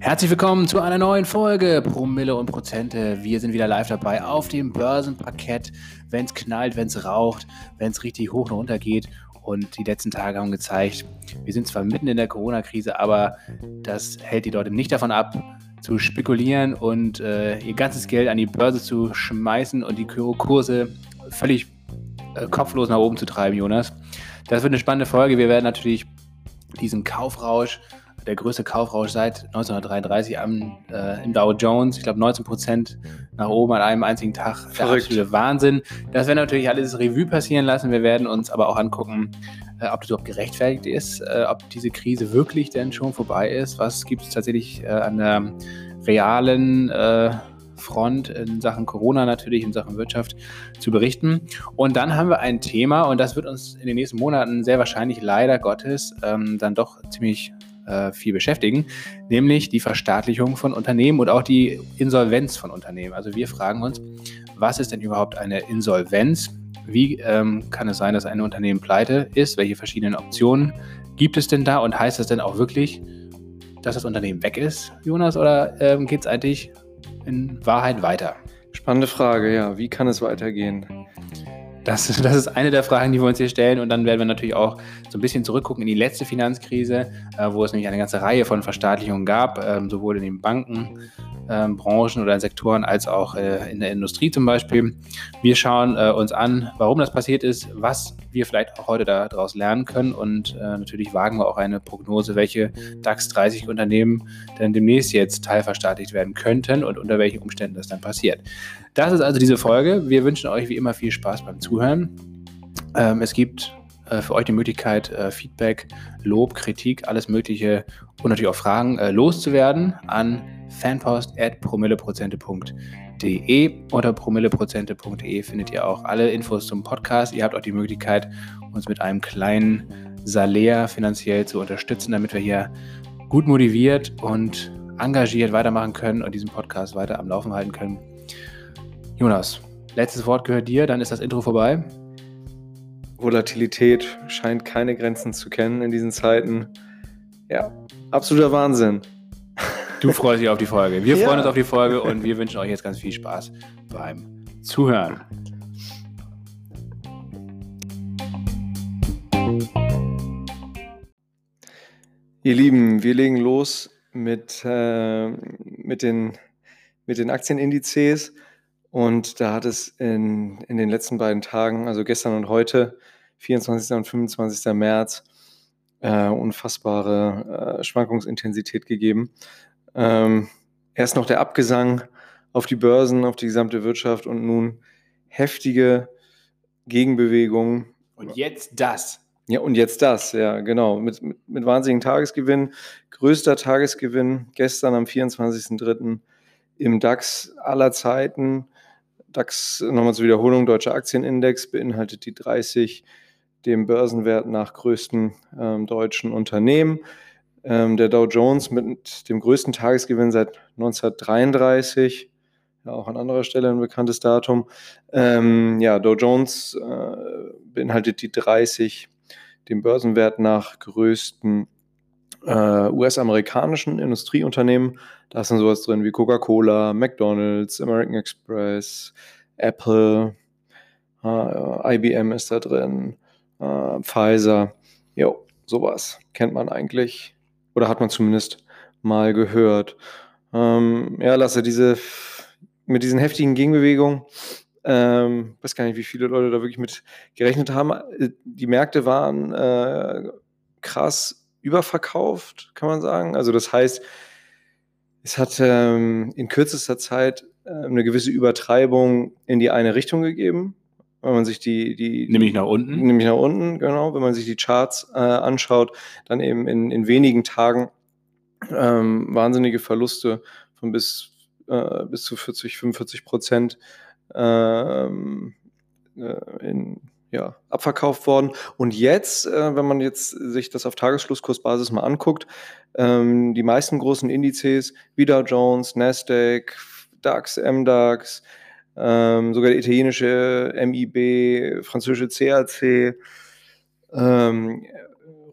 Herzlich willkommen zu einer neuen Folge Promille und Prozente. Wir sind wieder live dabei auf dem Börsenparkett, wenn es knallt, wenn es raucht, wenn es richtig hoch und runter geht. Und die letzten Tage haben gezeigt, wir sind zwar mitten in der Corona-Krise, aber das hält die Leute nicht davon ab, zu spekulieren und äh, ihr ganzes Geld an die Börse zu schmeißen und die Kurse völlig äh, kopflos nach oben zu treiben, Jonas. Das wird eine spannende Folge. Wir werden natürlich diesen Kaufrausch, der größte Kaufrausch seit 1933 am, äh, im Dow Jones, ich glaube 19 Prozent nach oben an einem einzigen Tag. Verrückt. Der absolute Wahnsinn. Das werden natürlich alles Revue passieren lassen. Wir werden uns aber auch angucken, äh, ob das überhaupt gerechtfertigt ist, äh, ob diese Krise wirklich denn schon vorbei ist. Was gibt es tatsächlich äh, an der realen äh, Front in Sachen Corona natürlich, in Sachen Wirtschaft zu berichten. Und dann haben wir ein Thema, und das wird uns in den nächsten Monaten sehr wahrscheinlich leider Gottes ähm, dann doch ziemlich äh, viel beschäftigen, nämlich die Verstaatlichung von Unternehmen und auch die Insolvenz von Unternehmen. Also wir fragen uns, was ist denn überhaupt eine Insolvenz? Wie ähm, kann es sein, dass ein Unternehmen pleite ist? Welche verschiedenen Optionen gibt es denn da? Und heißt das denn auch wirklich, dass das Unternehmen weg ist, Jonas? Oder ähm, geht es eigentlich in Wahrheit weiter? Spannende Frage, ja. Wie kann es weitergehen? Das, das ist eine der Fragen, die wir uns hier stellen. Und dann werden wir natürlich auch so ein bisschen zurückgucken in die letzte Finanzkrise, äh, wo es nämlich eine ganze Reihe von Verstaatlichungen gab, ähm, sowohl in den Banken ähm, Branchen oder Sektoren als auch äh, in der Industrie zum Beispiel. Wir schauen äh, uns an, warum das passiert ist, was wir vielleicht auch heute daraus lernen können und äh, natürlich wagen wir auch eine Prognose, welche DAX 30 Unternehmen denn demnächst jetzt teilverstaatlicht werden könnten und unter welchen Umständen das dann passiert. Das ist also diese Folge. Wir wünschen euch wie immer viel Spaß beim Zuhören. Ähm, es gibt äh, für euch die Möglichkeit, äh, Feedback, Lob, Kritik, alles Mögliche und natürlich auch Fragen äh, loszuwerden an fanpost.promilleprozente.de. Unter promilleprozente.de findet ihr auch alle Infos zum Podcast. Ihr habt auch die Möglichkeit, uns mit einem kleinen Salär finanziell zu unterstützen, damit wir hier gut motiviert und engagiert weitermachen können und diesen Podcast weiter am Laufen halten können. Jonas, letztes Wort gehört dir, dann ist das Intro vorbei. Volatilität scheint keine Grenzen zu kennen in diesen Zeiten. Ja, absoluter Wahnsinn. Du freust dich auf die Folge. Wir ja. freuen uns auf die Folge und wir wünschen euch jetzt ganz viel Spaß beim Zuhören. Ihr Lieben, wir legen los mit, äh, mit, den, mit den Aktienindizes. Und da hat es in, in den letzten beiden Tagen, also gestern und heute, 24. und 25. März, äh, unfassbare äh, Schwankungsintensität gegeben. Ähm, erst noch der Abgesang auf die Börsen, auf die gesamte Wirtschaft und nun heftige Gegenbewegungen. Und jetzt das. Ja, und jetzt das, ja, genau. Mit, mit, mit wahnsinnigen Tagesgewinn. Größter Tagesgewinn gestern am 24.03. im DAX aller Zeiten. DAX, nochmal zur Wiederholung, deutscher Aktienindex beinhaltet die 30, dem Börsenwert nach größten ähm, deutschen Unternehmen. Ähm, der Dow Jones mit dem größten Tagesgewinn seit 1933, ja auch an anderer Stelle ein bekanntes Datum. Ähm, ja, Dow Jones äh, beinhaltet die 30, dem Börsenwert nach größten äh, US-amerikanischen Industrieunternehmen. Da sind sowas drin wie Coca-Cola, McDonald's, American Express, Apple, äh, IBM ist da drin, äh, Pfizer. Jo, sowas kennt man eigentlich oder hat man zumindest mal gehört. Ähm, ja, Lasse, diese, mit diesen heftigen Gegenbewegungen, ähm, weiß gar nicht, wie viele Leute da wirklich mit gerechnet haben. Äh, die Märkte waren äh, krass überverkauft, kann man sagen. Also das heißt, es hat ähm, in kürzester Zeit äh, eine gewisse Übertreibung in die eine Richtung gegeben. Wenn man sich die, die nämlich nach unten, nämlich nach unten, genau. Wenn man sich die Charts äh, anschaut, dann eben in, in wenigen Tagen ähm, wahnsinnige Verluste von bis äh, bis zu 40, 45 Prozent ähm, äh, in ja, abverkauft worden. Und jetzt, äh, wenn man jetzt sich das auf Tagesschlusskursbasis mal anguckt, ähm, die meisten großen Indizes, wie Dow Jones, Nasdaq, DAX, MDAX, ähm, sogar der italienische MIB, französische CAC, ähm,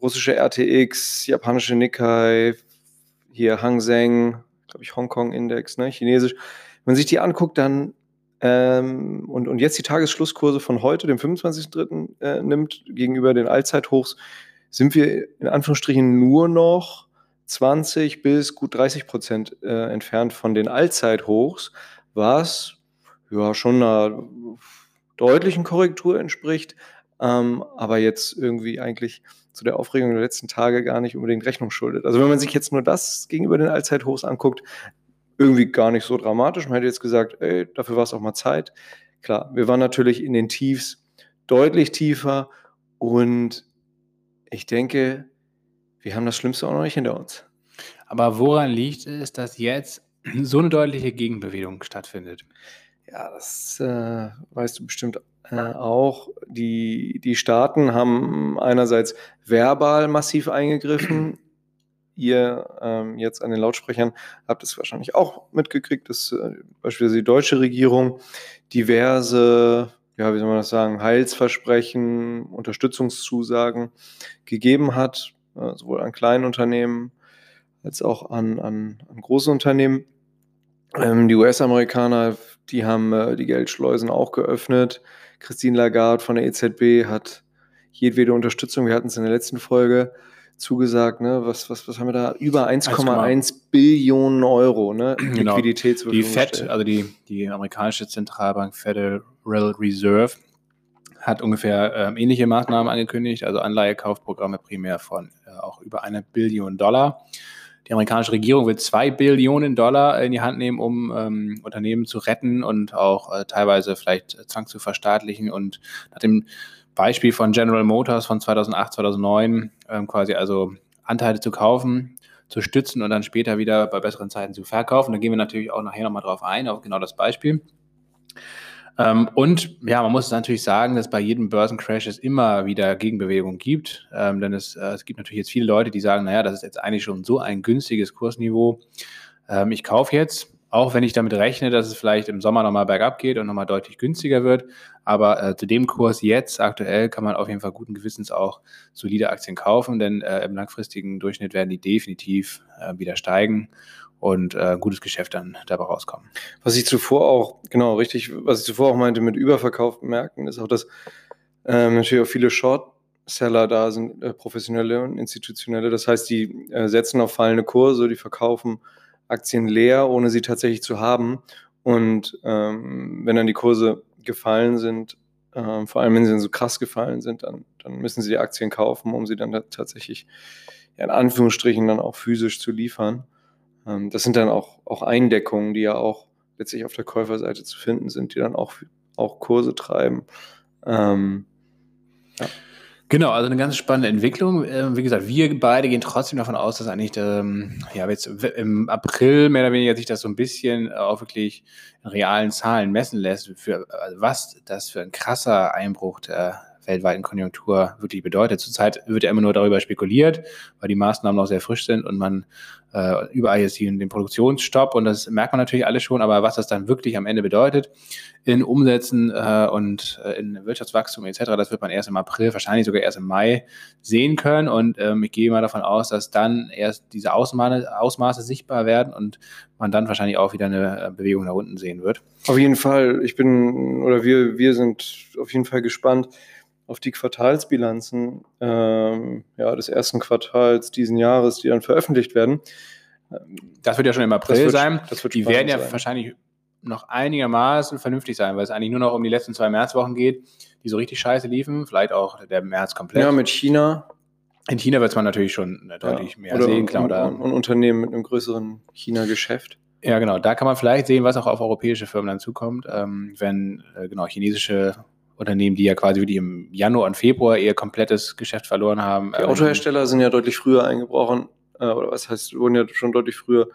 russische RTX, japanische Nikkei, hier Hang Seng, glaube ich, Hongkong-Index, ne, chinesisch. Wenn man sich die anguckt, dann ähm, und, und jetzt die Tagesschlusskurse von heute, dem 25.03. Äh, nimmt, gegenüber den Allzeithochs, sind wir in Anführungsstrichen nur noch 20 bis gut 30 Prozent äh, entfernt von den Allzeithochs, was ja schon einer deutlichen Korrektur entspricht, ähm, aber jetzt irgendwie eigentlich zu der Aufregung der letzten Tage gar nicht unbedingt Rechnung schuldet. Also wenn man sich jetzt nur das gegenüber den Allzeithochs anguckt, irgendwie gar nicht so dramatisch. Man hätte jetzt gesagt, ey, dafür war es auch mal Zeit. Klar, wir waren natürlich in den Tiefs deutlich tiefer und ich denke, wir haben das Schlimmste auch noch nicht hinter uns. Aber woran liegt es, dass jetzt so eine deutliche Gegenbewegung stattfindet? Ja, das äh, weißt du bestimmt äh, auch. Die, die Staaten haben einerseits verbal massiv eingegriffen. Ihr ähm, jetzt an den Lautsprechern habt es wahrscheinlich auch mitgekriegt, dass äh, beispielsweise die deutsche Regierung diverse, ja, wie soll man das sagen, Heilsversprechen, Unterstützungszusagen gegeben hat, äh, sowohl an kleinen Unternehmen als auch an, an, an große Unternehmen. Ähm, die US-Amerikaner, die haben äh, die Geldschleusen auch geöffnet. Christine Lagarde von der EZB hat jedwede Unterstützung, wir hatten es in der letzten Folge, zugesagt, ne? Was, was, was haben wir da? Über 1,1 Billionen Euro, ne? Genau. Liquidität Die Fed, also die, die amerikanische Zentralbank Federal Reserve, hat ungefähr ähm, ähnliche Maßnahmen angekündigt, also Anleihekaufprogramme primär von äh, auch über eine Billion Dollar. Die amerikanische Regierung will zwei Billionen Dollar in die Hand nehmen, um ähm, Unternehmen zu retten und auch äh, teilweise vielleicht Zwang zu verstaatlichen. Und nach dem Beispiel von General Motors von 2008, 2009 ähm, quasi also Anteile zu kaufen, zu stützen und dann später wieder bei besseren Zeiten zu verkaufen. Da gehen wir natürlich auch nachher nochmal drauf ein, auf genau das Beispiel. Ähm, und ja, man muss natürlich sagen, dass bei jedem Börsencrash es immer wieder Gegenbewegung gibt. Ähm, denn es, äh, es gibt natürlich jetzt viele Leute, die sagen, naja, das ist jetzt eigentlich schon so ein günstiges Kursniveau. Ähm, ich kaufe jetzt, auch wenn ich damit rechne, dass es vielleicht im Sommer nochmal bergab geht und nochmal deutlich günstiger wird. Aber äh, zu dem Kurs jetzt aktuell kann man auf jeden Fall guten Gewissens auch solide Aktien kaufen, denn äh, im langfristigen Durchschnitt werden die definitiv äh, wieder steigen und äh, gutes Geschäft dann dabei rauskommen. Was ich zuvor auch, genau, richtig, was ich zuvor auch meinte mit überverkauften Märkten, ist auch, dass ähm, natürlich auch viele Short-Seller da sind, äh, professionelle und institutionelle. Das heißt, die äh, setzen auf fallende Kurse, die verkaufen Aktien leer, ohne sie tatsächlich zu haben. Und ähm, wenn dann die Kurse gefallen sind, äh, vor allem wenn sie dann so krass gefallen sind, dann, dann müssen sie die Aktien kaufen, um sie dann tatsächlich ja, in Anführungsstrichen dann auch physisch zu liefern. Ähm, das sind dann auch, auch Eindeckungen, die ja auch letztlich auf der Käuferseite zu finden sind, die dann auch, auch Kurse treiben. Ähm, ja. Genau, also eine ganz spannende Entwicklung. Ähm, wie gesagt, wir beide gehen trotzdem davon aus, dass eigentlich ähm, ja, jetzt im April mehr oder weniger sich das so ein bisschen auch wirklich in realen Zahlen messen lässt, für also was das für ein krasser Einbruch der weltweiten Konjunktur wirklich bedeutet. Zurzeit wird ja immer nur darüber spekuliert, weil die Maßnahmen noch sehr frisch sind und man äh, überall jetzt hier den Produktionsstopp und das merkt man natürlich alle schon, aber was das dann wirklich am Ende bedeutet in Umsätzen äh, und äh, in Wirtschaftswachstum etc., das wird man erst im April, wahrscheinlich sogar erst im Mai sehen können und ähm, ich gehe mal davon aus, dass dann erst diese Ausmaße, Ausmaße sichtbar werden und man dann wahrscheinlich auch wieder eine äh, Bewegung nach unten sehen wird. Auf jeden Fall, ich bin oder wir, wir sind auf jeden Fall gespannt, auf die Quartalsbilanzen ähm, ja, des ersten Quartals diesen Jahres, die dann veröffentlicht werden. Das wird ja schon im April wird, sein. die werden ja sein. wahrscheinlich noch einigermaßen vernünftig sein, weil es eigentlich nur noch um die letzten zwei Märzwochen geht, die so richtig scheiße liefen. Vielleicht auch der März komplett. Ja, mit China. In China wird man natürlich schon deutlich ja. mehr oder sehen. Klar, oder ein Unternehmen mit einem größeren China-Geschäft. Ja, genau. Da kann man vielleicht sehen, was auch auf europäische Firmen dann zukommt, ähm, wenn äh, genau chinesische Unternehmen, die ja quasi wirklich im Januar und Februar ihr komplettes Geschäft verloren haben. Die ähm, Autohersteller sind ja deutlich früher eingebrochen, äh, oder was heißt, wurden ja schon deutlich früher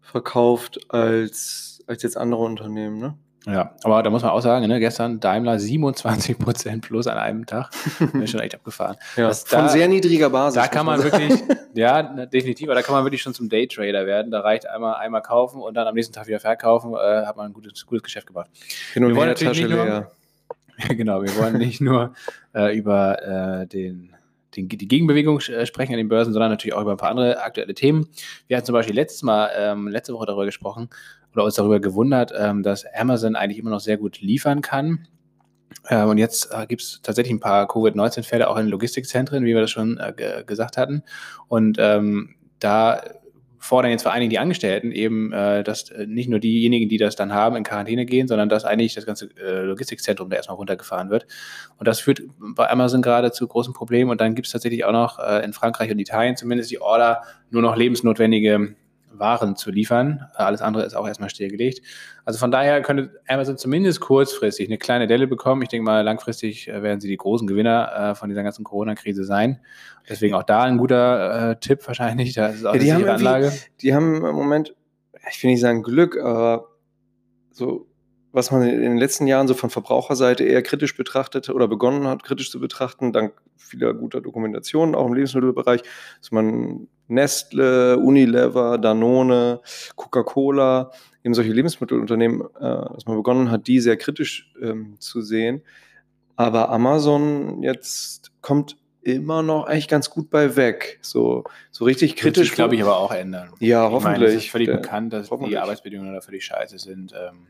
verkauft als, als jetzt andere Unternehmen, ne? Ja, aber da muss man auch sagen, ne, gestern Daimler 27% plus an einem Tag. Bin schon echt abgefahren. Ja, das, von da, sehr niedriger Basis. Da kann man wirklich, ja, definitiv, aber da kann man wirklich schon zum Daytrader werden. Da reicht einmal, einmal kaufen und dann am nächsten Tag wieder verkaufen, äh, hat man ein gutes, gutes Geschäft gemacht. Hin und Wir wollen natürlich nicht nur, genau, wir wollen nicht nur äh, über äh, den, den, die Gegenbewegung äh, sprechen an den Börsen, sondern natürlich auch über ein paar andere aktuelle Themen. Wir hatten zum Beispiel letztes Mal, ähm, letzte Woche darüber gesprochen oder uns darüber gewundert, ähm, dass Amazon eigentlich immer noch sehr gut liefern kann. Ähm, und jetzt äh, gibt es tatsächlich ein paar Covid-19-Fälle auch in Logistikzentren, wie wir das schon äh, gesagt hatten. Und ähm, da fordern jetzt vor allen Dingen die Angestellten eben, äh, dass äh, nicht nur diejenigen, die das dann haben, in Quarantäne gehen, sondern dass eigentlich das ganze äh, Logistikzentrum da erstmal runtergefahren wird. Und das führt bei Amazon gerade zu großen Problemen. Und dann gibt es tatsächlich auch noch äh, in Frankreich und Italien zumindest die Order, nur noch lebensnotwendige waren zu liefern. Alles andere ist auch erstmal stillgelegt. Also von daher könnte Amazon zumindest kurzfristig eine kleine Delle bekommen. Ich denke mal, langfristig äh, werden sie die großen Gewinner äh, von dieser ganzen Corona-Krise sein. Deswegen auch da ein guter äh, Tipp wahrscheinlich. Da ist auch ja, die, haben Anlage. die haben im Moment, ich will nicht sagen Glück, aber so was man in den letzten Jahren so von Verbraucherseite eher kritisch betrachtete oder begonnen hat, kritisch zu betrachten, dank vieler guter Dokumentationen, auch im Lebensmittelbereich, dass man Nestle, Unilever, Danone, Coca-Cola, eben solche Lebensmittelunternehmen, äh, dass man begonnen hat, die sehr kritisch ähm, zu sehen. Aber Amazon jetzt kommt immer noch eigentlich ganz gut bei weg. So, so richtig kritisch. Das glaube ich, aber auch ändern. Ja, ich hoffentlich. Meine, es ist völlig bekannt, dass die Arbeitsbedingungen da völlig scheiße sind. Ähm,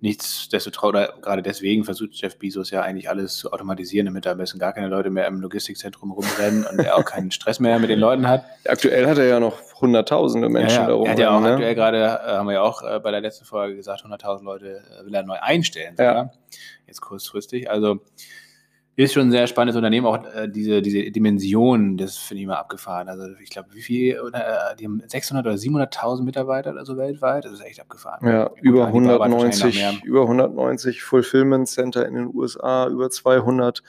Nichtsdestotrotz, oder gerade deswegen versucht Jeff Bezos ja eigentlich alles zu automatisieren, damit da am besten gar keine Leute mehr im Logistikzentrum rumrennen und er auch keinen Stress mehr mit den Leuten hat. Aktuell hat er ja noch hunderttausende Menschen ja, ja. da rumrennen. Er hat ja auch ne? aktuell gerade, äh, haben wir ja auch äh, bei der letzten Folge gesagt, 100.000 Leute äh, will er neu einstellen. Ja. Jetzt kurzfristig. Also ist schon ein sehr spannendes Unternehmen, auch äh, diese, diese Dimension, das finde ich mal abgefahren. Also ich glaube, wie viel, äh, die haben 600 oder 700.000 Mitarbeiter oder so weltweit, das ist echt abgefahren. Ja, über 190, über 190 Fulfillment Center in den USA, über 200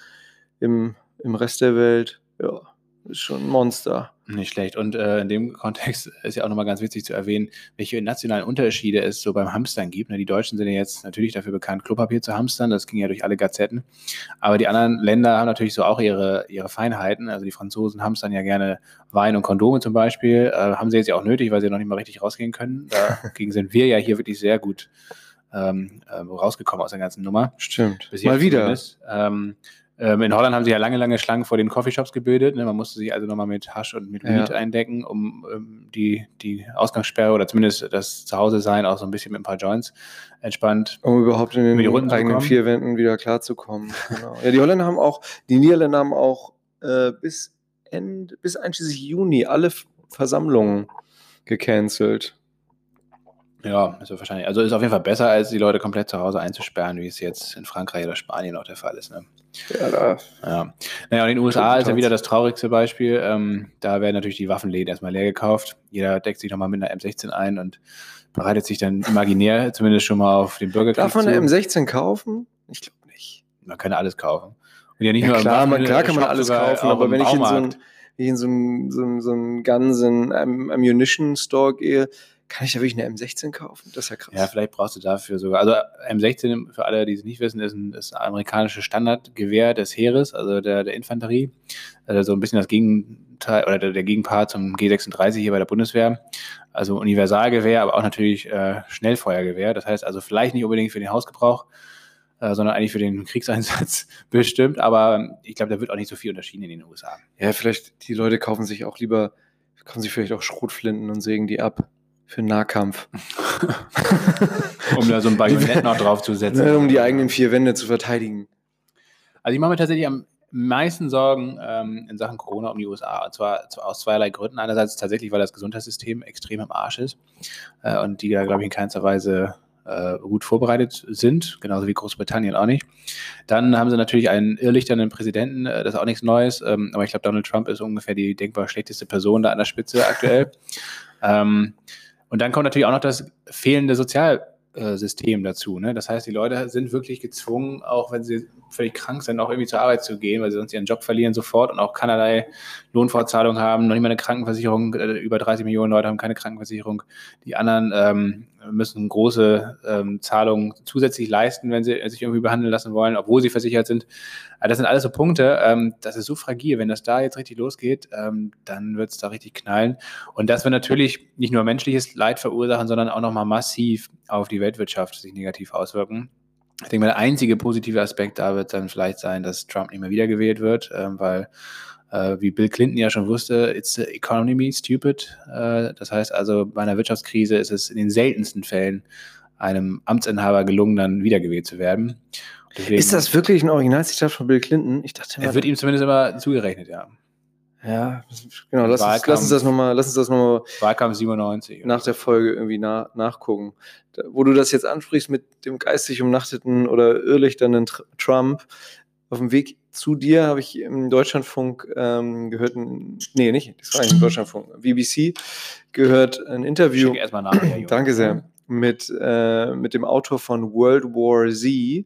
im, im Rest der Welt. Ja, ist schon ein Monster. Nicht schlecht. Und äh, in dem Kontext ist ja auch nochmal ganz witzig zu erwähnen, welche nationalen Unterschiede es so beim Hamstern gibt. Ne, die Deutschen sind ja jetzt natürlich dafür bekannt, Klopapier zu hamstern. Das ging ja durch alle Gazetten. Aber die anderen Länder haben natürlich so auch ihre, ihre Feinheiten. Also die Franzosen hamstern ja gerne Wein und Kondome zum Beispiel. Äh, haben sie jetzt ja auch nötig, weil sie noch nicht mal richtig rausgehen können. Dagegen sind wir ja hier wirklich sehr gut ähm, äh, rausgekommen aus der ganzen Nummer. Stimmt. Mal wieder. Ähm, ähm, in Holland haben sie ja lange, lange Schlangen vor den Coffeeshops gebildet. Ne? Man musste sich also nochmal mit Hasch und mit Weed ja. eindecken, um ähm, die, die Ausgangssperre oder zumindest das Zuhause-Sein auch so ein bisschen mit ein paar Joints entspannt. Um überhaupt in den eigenen vier Wänden wieder klarzukommen. genau. Ja, die Holländer haben auch, die Niederländer haben auch äh, bis, Ende, bis einschließlich Juni alle Versammlungen gecancelt. Ja, ist ja wahrscheinlich. Also ist auf jeden Fall besser, als die Leute komplett zu Hause einzusperren, wie es jetzt in Frankreich oder Spanien auch der Fall ist. Ne? Ja, da. Ja. Naja, und in den USA ist ja wieder das traurigste Beispiel. Ähm, da werden natürlich die Waffenläden erstmal leer gekauft. Jeder deckt sich nochmal mit einer M16 ein und bereitet sich dann imaginär zumindest schon mal auf den Bürgerkrieg Darf man eine M16 kaufen? Ich glaube nicht. Man kann alles kaufen. Und ja nicht ja, nur klar, man, klar kann man alles kaufen, aber wenn ich in so einen in so so so ein Guns and Ammunition Store gehe, kann ich da wirklich eine M16 kaufen? Das ist ja krass. Ja, vielleicht brauchst du dafür sogar. Also M16, für alle, die es nicht wissen, ist ein, ist ein amerikanisches Standardgewehr des Heeres, also der, der Infanterie. Also so ein bisschen das Gegenteil oder der, der Gegenpart zum G36 hier bei der Bundeswehr. Also Universalgewehr, aber auch natürlich äh, Schnellfeuergewehr. Das heißt also vielleicht nicht unbedingt für den Hausgebrauch, äh, sondern eigentlich für den Kriegseinsatz bestimmt. Aber ich glaube, da wird auch nicht so viel unterschieden in den USA. Ja, vielleicht die Leute kaufen sich auch lieber, kaufen sich vielleicht auch Schrotflinten und sägen die ab. Für Nahkampf. um da so ein Bajonett noch draufzusetzen. Um die eigenen vier Wände zu verteidigen. Also ich mache mir tatsächlich am meisten Sorgen ähm, in Sachen Corona um die USA. Und zwar, zwar, aus zweierlei Gründen. Einerseits tatsächlich, weil das Gesundheitssystem extrem im Arsch ist äh, und die da, glaube ich, in keinster Weise äh, gut vorbereitet sind, genauso wie Großbritannien auch nicht. Dann haben sie natürlich einen irrlichternden Präsidenten, äh, das ist auch nichts Neues, ähm, aber ich glaube, Donald Trump ist ungefähr die denkbar schlechteste Person da an der Spitze aktuell. ähm, und dann kommt natürlich auch noch das fehlende Sozialsystem dazu. Ne? Das heißt, die Leute sind wirklich gezwungen, auch wenn sie völlig krank sind, auch irgendwie zur Arbeit zu gehen, weil sie sonst ihren Job verlieren sofort und auch keinerlei Lohnfortzahlung haben, noch nicht mal eine Krankenversicherung. Äh, über 30 Millionen Leute haben keine Krankenversicherung. Die anderen ähm, müssen große ähm, Zahlungen zusätzlich leisten, wenn sie sich irgendwie behandeln lassen wollen, obwohl sie versichert sind. Aber das sind alles so Punkte, ähm, das ist so fragil. Wenn das da jetzt richtig losgeht, ähm, dann wird es da richtig knallen. Und das wird natürlich nicht nur menschliches Leid verursachen, sondern auch nochmal massiv auf die Weltwirtschaft sich negativ auswirken. Ich denke mal, der einzige positive Aspekt da wird dann vielleicht sein, dass Trump nicht mehr wiedergewählt wird, ähm, weil äh, wie Bill Clinton ja schon wusste, it's the economy stupid. Äh, das heißt also, bei einer Wirtschaftskrise ist es in den seltensten Fällen einem Amtsinhaber gelungen, dann wiedergewählt zu werden. Deswegen, ist das wirklich ein Originalzitat von Bill Clinton? Ich dachte, er wird ihm zumindest immer zugerechnet, ja. Ja, genau. Lass, uns, lass uns das nochmal, lass uns das nochmal. Wahlkampf 97. Nach der Folge irgendwie na, nachgucken. Da, wo du das jetzt ansprichst mit dem geistig umnachteten oder irrlichternden Trump. Auf dem Weg zu dir habe ich im Deutschlandfunk ähm, gehört, ein, nee, nicht, das war nicht im Deutschlandfunk, BBC gehört ein Interview. Ich erstmal nach. Ja, Danke sehr. Mit, äh, mit dem Autor von World War Z.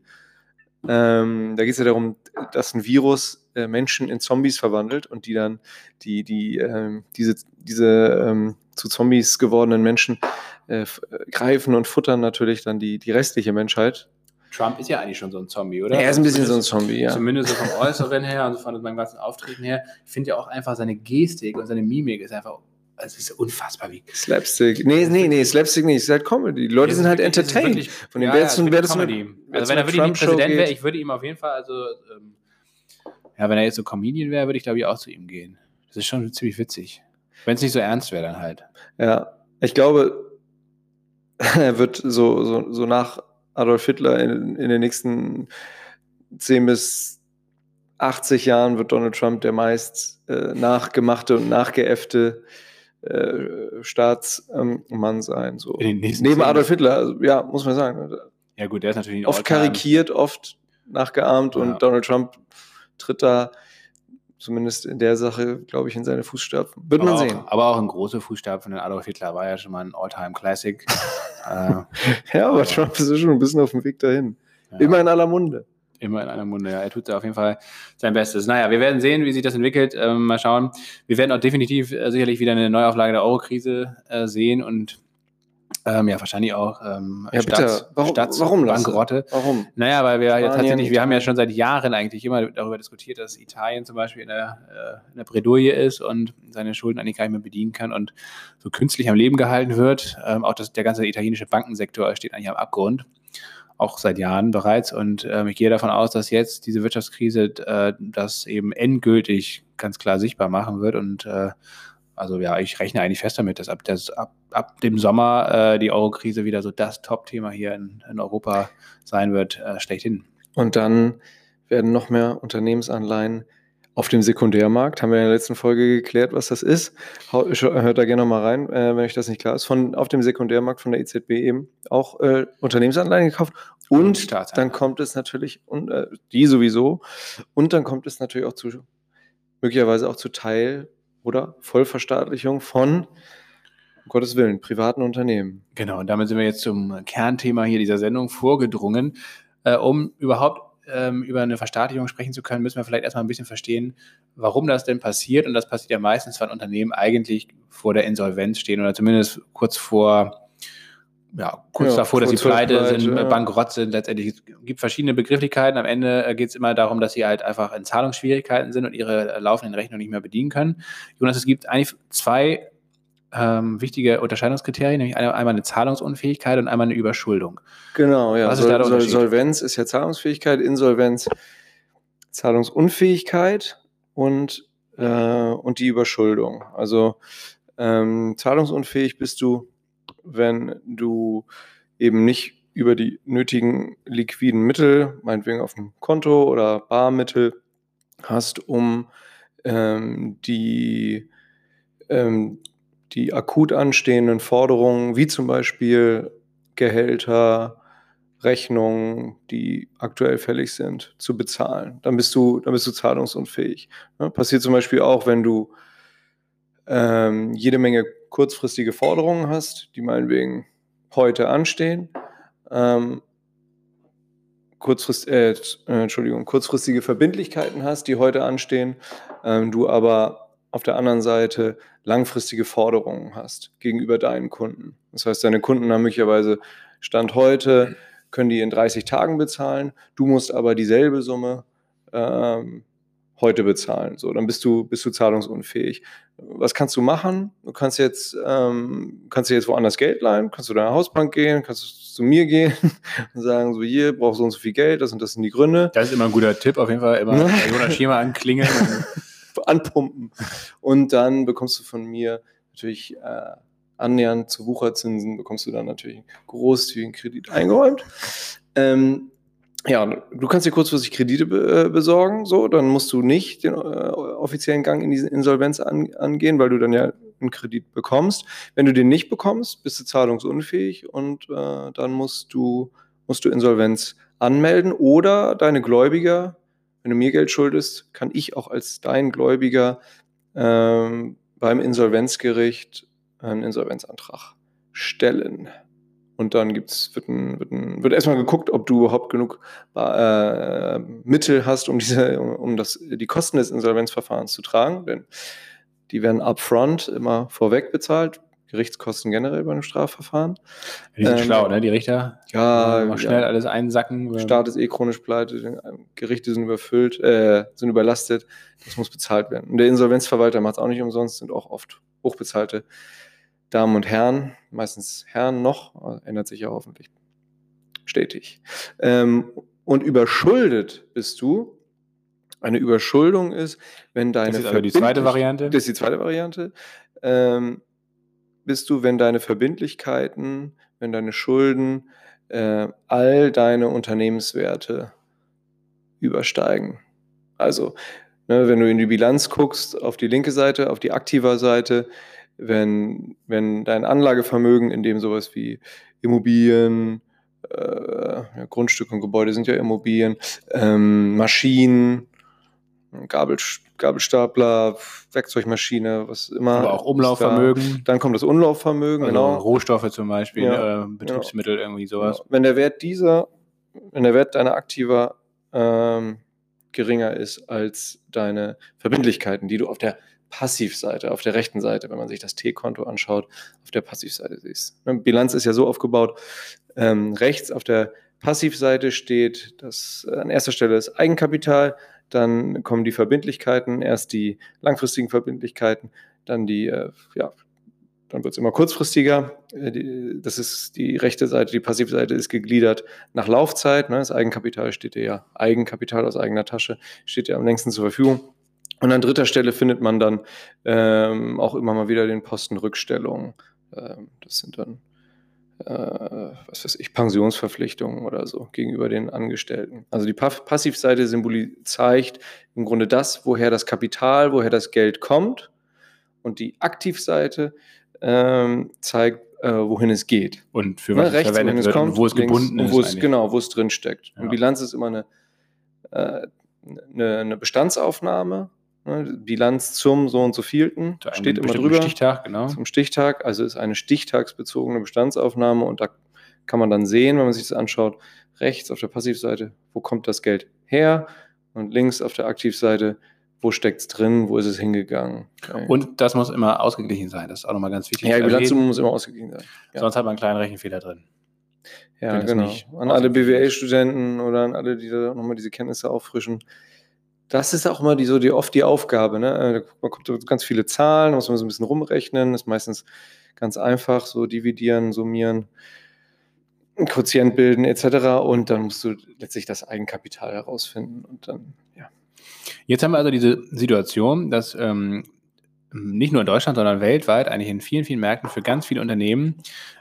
Ähm, da geht es ja darum, dass ein Virus äh, Menschen in Zombies verwandelt und die dann die, die, ähm, diese, diese ähm, zu Zombies gewordenen Menschen äh, greifen und futtern natürlich dann die, die restliche Menschheit. Trump ist ja eigentlich schon so ein Zombie, oder? er ist ein bisschen so ein Zombie, ja. Zumindest so vom Äußeren her und von meinem ganzen Auftreten her. Ich finde ja auch einfach seine Gestik und seine Mimik ist einfach es ist unfassbar wie. Slapstick. Nee, nee, nee, Slapstick nicht. Es ist halt Comedy. Die Leute sind halt entertained. Wirklich, Von dem ja, wärst ja, wärst Comedy. Mit, also wenn er wirklich Präsident wäre, ich würde ihm auf jeden Fall, also ähm, ja, wenn er jetzt so Comedian wäre, würde ich glaube ich auch zu ihm gehen. Das ist schon ziemlich witzig. Wenn es nicht so ernst wäre, dann halt. Ja, ich glaube, er wird so, so, so nach Adolf Hitler in, in den nächsten 10 bis 80 Jahren wird Donald Trump der meist äh, nachgemachte und nachgeäffte äh, Staatsmann sein. So. Neben Adolf Hitler, also, ja, muss man sagen. Ja, gut, der ist natürlich oft karikiert, oft nachgeahmt ja. und Donald Trump tritt da zumindest in der Sache, glaube ich, in seine Fußstapfen. Wird man auch, sehen. Aber auch ein großer Fußstapfen, denn Adolf Hitler war ja schon mal ein All-Time-Classic. äh, ja, aber, aber Trump ist schon ein bisschen auf dem Weg dahin. Ja. Immer in aller Munde immer in einem Munde. Ja, er tut da auf jeden Fall sein Bestes. Naja, wir werden sehen, wie sich das entwickelt. Ähm, mal schauen. Wir werden auch definitiv äh, sicherlich wieder eine Neuauflage der Euro-Krise äh, sehen und ähm, ja, wahrscheinlich auch ähm, ja, Staats, warum, Staats warum Bankrotte. Warum? Naja, weil wir ja tatsächlich, wir haben ja schon seit Jahren eigentlich immer darüber diskutiert, dass Italien zum Beispiel in der, äh, in der Bredouille ist und seine Schulden eigentlich gar nicht mehr bedienen kann und so künstlich am Leben gehalten wird. Ähm, auch das, der ganze italienische Bankensektor steht eigentlich am Abgrund auch seit Jahren bereits. Und ähm, ich gehe davon aus, dass jetzt diese Wirtschaftskrise äh, das eben endgültig ganz klar sichtbar machen wird. Und äh, also ja, ich rechne eigentlich fest damit, dass ab, das, ab, ab dem Sommer äh, die Euro-Krise wieder so das Top-Thema hier in, in, Europa sein wird, äh, schlechthin. Und dann werden noch mehr Unternehmensanleihen auf dem Sekundärmarkt, haben wir in der letzten Folge geklärt, was das ist. Hört da gerne nochmal rein, äh, wenn euch das nicht klar ist. Von, auf dem Sekundärmarkt von der EZB eben auch äh, Unternehmensanleihen gekauft. Und, und dann kommt es natürlich, und, äh, die sowieso, und dann kommt es natürlich auch zu, möglicherweise auch zu Teil- oder Vollverstaatlichung von um Gottes Willen, privaten Unternehmen. Genau, und damit sind wir jetzt zum Kernthema hier dieser Sendung vorgedrungen, äh, um überhaupt ähm, über eine Verstaatlichung sprechen zu können, müssen wir vielleicht erstmal ein bisschen verstehen, warum das denn passiert. Und das passiert ja meistens, wenn Unternehmen eigentlich vor der Insolvenz stehen oder zumindest kurz vor ja, kurz ja, davor, dass sie pleite, sind, ja. bankrott sind. Letztendlich es gibt verschiedene Begrifflichkeiten. Am Ende äh, geht es immer darum, dass sie halt einfach in Zahlungsschwierigkeiten sind und ihre laufenden Rechnungen nicht mehr bedienen können. Jonas, es gibt eigentlich zwei ähm, wichtige Unterscheidungskriterien, nämlich einmal eine Zahlungsunfähigkeit und einmal eine Überschuldung. Genau, ja. Was ist Sol da der Solvenz ist ja Zahlungsfähigkeit, Insolvenz Zahlungsunfähigkeit und, äh, und die Überschuldung. Also ähm, zahlungsunfähig bist du, wenn du eben nicht über die nötigen liquiden Mittel, meinetwegen auf dem Konto oder Barmittel hast, um ähm, die ähm, die akut anstehenden Forderungen, wie zum Beispiel Gehälter, Rechnungen, die aktuell fällig sind, zu bezahlen. Dann bist du, dann bist du zahlungsunfähig. Ne? passiert zum Beispiel auch, wenn du ähm, jede Menge kurzfristige Forderungen hast, die meinetwegen heute anstehen. Ähm, kurzfrist, äh, Entschuldigung, kurzfristige Verbindlichkeiten hast, die heute anstehen, ähm, du aber auf der anderen Seite langfristige Forderungen hast gegenüber deinen Kunden. Das heißt, deine Kunden haben möglicherweise Stand heute, können die in 30 Tagen bezahlen, du musst aber dieselbe Summe ähm, heute bezahlen. So, dann bist du, bist du zahlungsunfähig. Was kannst du machen? Du kannst jetzt, ähm, kannst dir jetzt woanders Geld leihen, kannst du deiner Hausbank gehen, kannst du zu mir gehen und sagen, so hier, brauchst du so und so viel Geld, das und das sind die Gründe. Das ist immer ein guter Tipp, auf jeden Fall immer Jonas Schema anklingeln. anpumpen. Und dann bekommst du von mir natürlich äh, annähernd zu Wucherzinsen, bekommst du dann natürlich einen großzügigen Kredit eingeräumt. Ähm, ja, du kannst dir kurzfristig Kredite be äh, besorgen, so, dann musst du nicht den äh, offiziellen Gang in diese Insolvenz an, angehen, weil du dann ja einen Kredit bekommst. Wenn du den nicht bekommst, bist du zahlungsunfähig und äh, dann musst du, musst du Insolvenz anmelden oder deine Gläubiger, wenn du mir Geld schuldest, kann ich auch als dein Gläubiger ähm, beim Insolvenzgericht einen Insolvenzantrag stellen. Und dann gibt's, wird, ein, wird, ein, wird erstmal geguckt, ob du überhaupt genug äh, Mittel hast, um, diese, um, das, die Kosten des Insolvenzverfahrens zu tragen. Denn die werden upfront immer vorweg bezahlt. Gerichtskosten generell bei einem Strafverfahren. Die sind ähm, schlau, ne? Die Richter. Ja. Mal schnell ja. alles einsacken. Staat ist eh chronisch pleite, Gerichte sind überfüllt, äh, sind überlastet. Das muss bezahlt werden. Und der Insolvenzverwalter macht es auch nicht umsonst, sind auch oft hochbezahlte Damen und Herren, meistens Herren noch, ändert sich ja hoffentlich stetig. Ähm, und überschuldet bist du. Eine Überschuldung ist, wenn deine. Das ist aber die zweite Variante. Das ist die zweite Variante. Ähm, bist du, wenn deine Verbindlichkeiten, wenn deine Schulden äh, all deine Unternehmenswerte übersteigen. Also, ne, wenn du in die Bilanz guckst, auf die linke Seite, auf die aktiver Seite, wenn, wenn dein Anlagevermögen, in dem sowas wie Immobilien, äh, ja, Grundstücke und Gebäude sind ja Immobilien, ähm, Maschinen, Gabel, Gabelstapler, Werkzeugmaschine, was immer. Aber auch Umlaufvermögen. Da. Dann kommt das Umlaufvermögen, also genau. Rohstoffe zum Beispiel, ja, äh, Betriebsmittel, genau. irgendwie sowas. Genau. Wenn der Wert dieser, wenn der Wert deiner Aktiva ähm, geringer ist als deine Verbindlichkeiten, die du auf der Passivseite, auf der rechten Seite, wenn man sich das T-Konto anschaut, auf der Passivseite siehst. Ne, Bilanz ist ja so aufgebaut, ähm, rechts auf der Passivseite steht, dass äh, an erster Stelle das Eigenkapital, dann kommen die Verbindlichkeiten, erst die langfristigen Verbindlichkeiten, dann die, äh, ja, dann wird es immer kurzfristiger. Äh, das ist die rechte Seite, die Passivseite ist gegliedert nach Laufzeit. Ne? Das Eigenkapital steht ja, Eigenkapital aus eigener Tasche steht ja am längsten zur Verfügung. Und an dritter Stelle findet man dann ähm, auch immer mal wieder den Posten Rückstellung. Ähm, das sind dann, äh, was weiß ich, Pensionsverpflichtungen oder so gegenüber den Angestellten. Also die Passivseite zeigt im Grunde das, woher das Kapital, woher das Geld kommt. Und die Aktivseite ähm, zeigt, äh, wohin es geht. Und für was ne, rechts, verwendet es kommt, wo es gebunden links, ist. Wo es, genau, wo es drin steckt. Ja. Und Bilanz ist immer eine, äh, eine, eine Bestandsaufnahme Ne, Bilanz zum so und so vielten steht immer drüber. Stichtag, genau. Zum Stichtag, also ist eine stichtagsbezogene Bestandsaufnahme und da kann man dann sehen, wenn man sich das anschaut, rechts auf der Passivseite, wo kommt das Geld her und links auf der Aktivseite, wo steckt es drin, wo ist es hingegangen. Okay. Und das muss immer ausgeglichen sein, das ist auch nochmal ganz wichtig. Ja, die Bilanzsumme muss immer ausgeglichen sein. Ja. Sonst hat man einen kleinen Rechenfehler drin. Ja, genau. An alle BWL-Studenten oder an alle, die da nochmal diese Kenntnisse auffrischen das ist auch immer die, so die, oft die Aufgabe. Ne? Äh, man kommt ganz viele Zahlen, muss man so ein bisschen rumrechnen, ist meistens ganz einfach, so dividieren, summieren, Quotient bilden etc. Und dann musst du letztlich das Eigenkapital herausfinden und dann, ja. Jetzt haben wir also diese Situation, dass ähm, nicht nur in Deutschland, sondern weltweit, eigentlich in vielen, vielen Märkten für ganz viele Unternehmen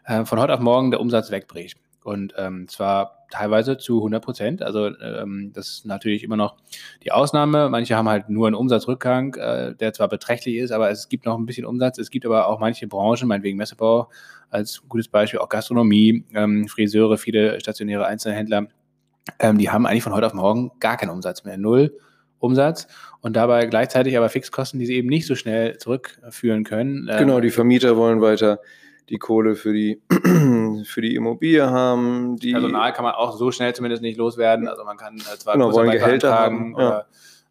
äh, von heute auf morgen der Umsatz wegbricht. Und ähm, zwar teilweise zu 100 Prozent. Also ähm, das ist natürlich immer noch die Ausnahme. Manche haben halt nur einen Umsatzrückgang, äh, der zwar beträchtlich ist, aber es gibt noch ein bisschen Umsatz. Es gibt aber auch manche Branchen, meinetwegen Messebau als gutes Beispiel, auch Gastronomie, ähm, Friseure, viele stationäre Einzelhändler, ähm, die haben eigentlich von heute auf morgen gar keinen Umsatz mehr. Null Umsatz und dabei gleichzeitig aber Fixkosten, die sie eben nicht so schnell zurückführen können. Genau, die Vermieter wollen weiter die Kohle für die, für die Immobilie haben. Die Personal kann man auch so schnell zumindest nicht loswerden. Also man kann äh, zwar genau, wollen Gehälter haben, oder,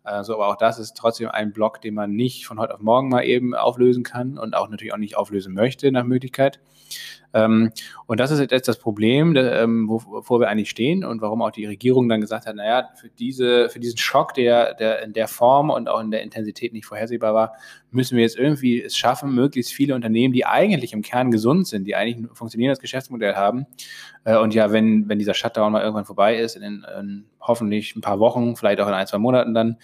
ja. äh, so, aber auch das ist trotzdem ein Block, den man nicht von heute auf morgen mal eben auflösen kann und auch natürlich auch nicht auflösen möchte nach Möglichkeit. Ähm, und das ist jetzt das Problem, ähm, wovor wir eigentlich stehen und warum auch die Regierung dann gesagt hat, naja, für, diese, für diesen Schock, der, der in der Form und auch in der Intensität nicht vorhersehbar war, müssen wir jetzt irgendwie es schaffen, möglichst viele Unternehmen, die eigentlich im Kern gesund sind, die eigentlich ein funktionierendes Geschäftsmodell haben. Äh, und ja, wenn, wenn dieser Shutdown mal irgendwann vorbei ist, in, in hoffentlich ein paar Wochen, vielleicht auch in ein, zwei Monaten dann,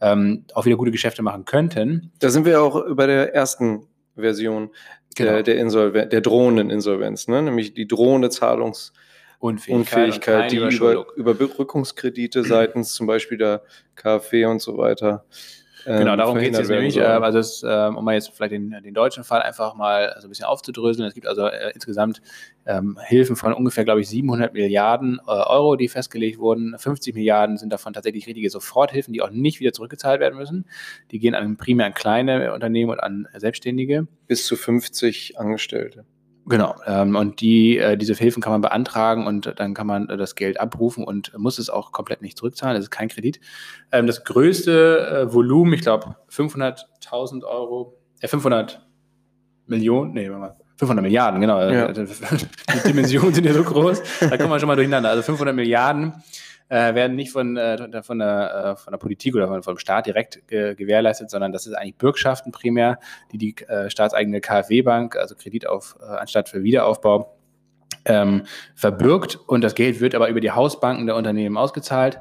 ähm, auch wieder gute Geschäfte machen könnten. Da sind wir auch bei der ersten Version genau. der, der, Insolven der drohenden Insolvenz, ne? nämlich die drohende Zahlungs- Unfähigkeit, Unfähigkeit die über, Überbrückungskredite seitens zum Beispiel der KfW und so weiter genau, darum geht es jetzt nämlich. Äh, also es, äh, um mal jetzt vielleicht den, den, deutschen Fall einfach mal so ein bisschen aufzudröseln. Es gibt also äh, insgesamt ähm, Hilfen von ungefähr, glaube ich, 700 Milliarden äh, Euro, die festgelegt wurden. 50 Milliarden sind davon tatsächlich richtige Soforthilfen, die auch nicht wieder zurückgezahlt werden müssen. Die gehen an, primär an kleine Unternehmen und an Selbstständige. Bis zu 50 Angestellte. Genau. Ähm, und die, äh, diese Hilfen kann man beantragen und dann kann man äh, das Geld abrufen und muss es auch komplett nicht zurückzahlen. Das ist kein Kredit. Ähm, das größte äh, Volumen, ich glaube 500.000 Euro, äh, 500 Millionen, nee, 500 Milliarden, genau. Ja. Die Dimensionen sind ja so groß. Da kommen wir schon mal durcheinander. Also 500 Milliarden äh, werden nicht von, äh, von, der, äh, von der Politik oder von, vom Staat direkt ge gewährleistet, sondern das ist eigentlich Bürgschaften primär, die die äh, staatseigene KfW-Bank, also Kreditanstalt für Wiederaufbau, ähm, verbürgt und das Geld wird aber über die Hausbanken der Unternehmen ausgezahlt.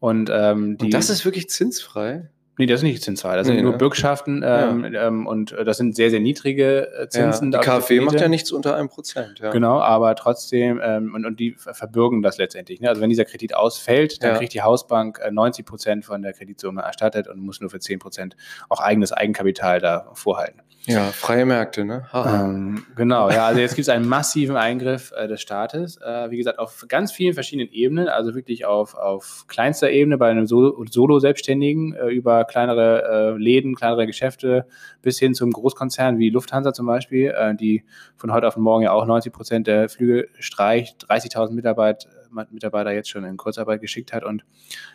Und, ähm, die, und das ist wirklich zinsfrei? Nee, das ist nicht zinsfrei. Das sind nur ne? Bürgschaften ähm, ja. ähm, und äh, das sind sehr, sehr niedrige äh, Zinsen. Ja, die KfW macht ja nichts unter einem Prozent. Ja. Genau, aber trotzdem, ähm, und, und die verbürgen das letztendlich. Ne? Also wenn dieser Kredit ausfällt, dann kriegt die Hausbank äh, 90 Prozent von der Kreditsumme erstattet und muss nur für 10 Prozent auch eigenes Eigenkapital da vorhalten. Ja, freie Märkte, ne? Ähm, genau, ja, also jetzt gibt es einen massiven Eingriff äh, des Staates. Äh, wie gesagt, auf ganz vielen verschiedenen Ebenen, also wirklich auf, auf kleinster Ebene bei einem Solo-Selbstständigen äh, über kleinere äh, Läden, kleinere Geschäfte bis hin zum Großkonzern wie Lufthansa zum Beispiel, äh, die von heute auf morgen ja auch 90 Prozent der Flüge streicht, 30.000 Mitarbeiter, Mitarbeiter jetzt schon in Kurzarbeit geschickt hat und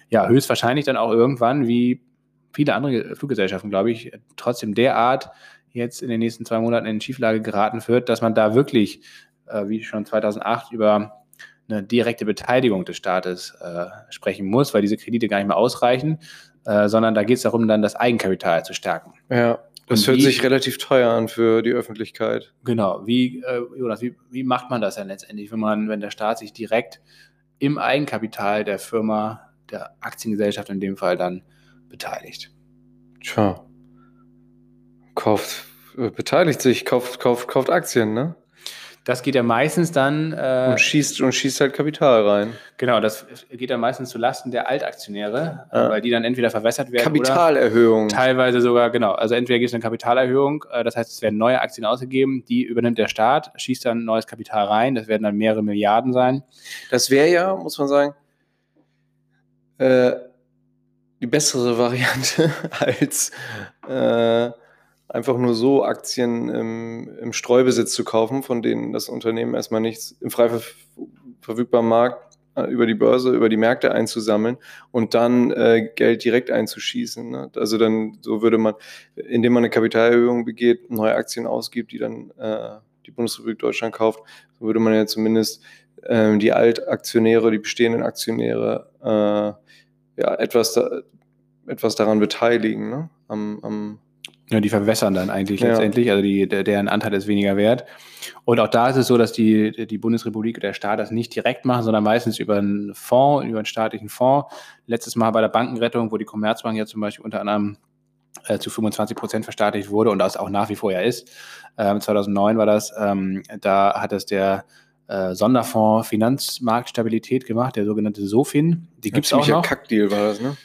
ja, höchstwahrscheinlich dann auch irgendwann wie viele andere Fluggesellschaften, glaube ich, trotzdem derart jetzt in den nächsten zwei Monaten in Schieflage geraten wird, dass man da wirklich, äh, wie schon 2008, über eine direkte Beteiligung des Staates äh, sprechen muss, weil diese Kredite gar nicht mehr ausreichen, äh, sondern da geht es darum, dann das Eigenkapital zu stärken. Ja, das Und hört wie, sich relativ teuer an für die Öffentlichkeit. Genau. Wie, äh, Jonas, wie, wie macht man das denn letztendlich, wenn man, wenn der Staat sich direkt im Eigenkapital der Firma, der Aktiengesellschaft in dem Fall dann beteiligt? Tja, kauft, äh, beteiligt sich, kauft, kauft, kauft Aktien, ne? Das geht ja meistens dann. Äh, und, schießt, und schießt halt Kapital rein. Genau, das geht ja meistens zu Lasten der Altaktionäre, ja. weil die dann entweder verwässert werden. Kapitalerhöhung. teilweise sogar, genau. Also entweder gibt es eine Kapitalerhöhung, äh, das heißt, es werden neue Aktien ausgegeben, die übernimmt der Staat, schießt dann neues Kapital rein, das werden dann mehrere Milliarden sein. Das wäre ja, muss man sagen, äh, die bessere Variante als äh, einfach nur so Aktien im, im, Streubesitz zu kaufen, von denen das Unternehmen erstmal nichts im frei verfügbaren Markt äh, über die Börse, über die Märkte einzusammeln und dann äh, Geld direkt einzuschießen. Ne? Also dann, so würde man, indem man eine Kapitalerhöhung begeht, neue Aktien ausgibt, die dann äh, die Bundesrepublik Deutschland kauft, so würde man ja zumindest äh, die Altaktionäre, die bestehenden Aktionäre äh, ja, etwas, da, etwas daran beteiligen, ne? am, am ja, die verwässern dann eigentlich ja. letztendlich, also die, der, deren Anteil ist weniger wert. Und auch da ist es so, dass die, die Bundesrepublik oder der Staat das nicht direkt machen, sondern meistens über einen Fonds, über einen staatlichen Fonds. Letztes Mal bei der Bankenrettung, wo die Commerzbank ja zum Beispiel unter anderem äh, zu 25 Prozent verstaatlicht wurde und das auch nach wie vor ja ist. Ähm, 2009 war das, ähm, da hat es der äh, Sonderfonds Finanzmarktstabilität gemacht, der sogenannte SOFIN. Die gibt es auch noch. Kackdeal war das, ne?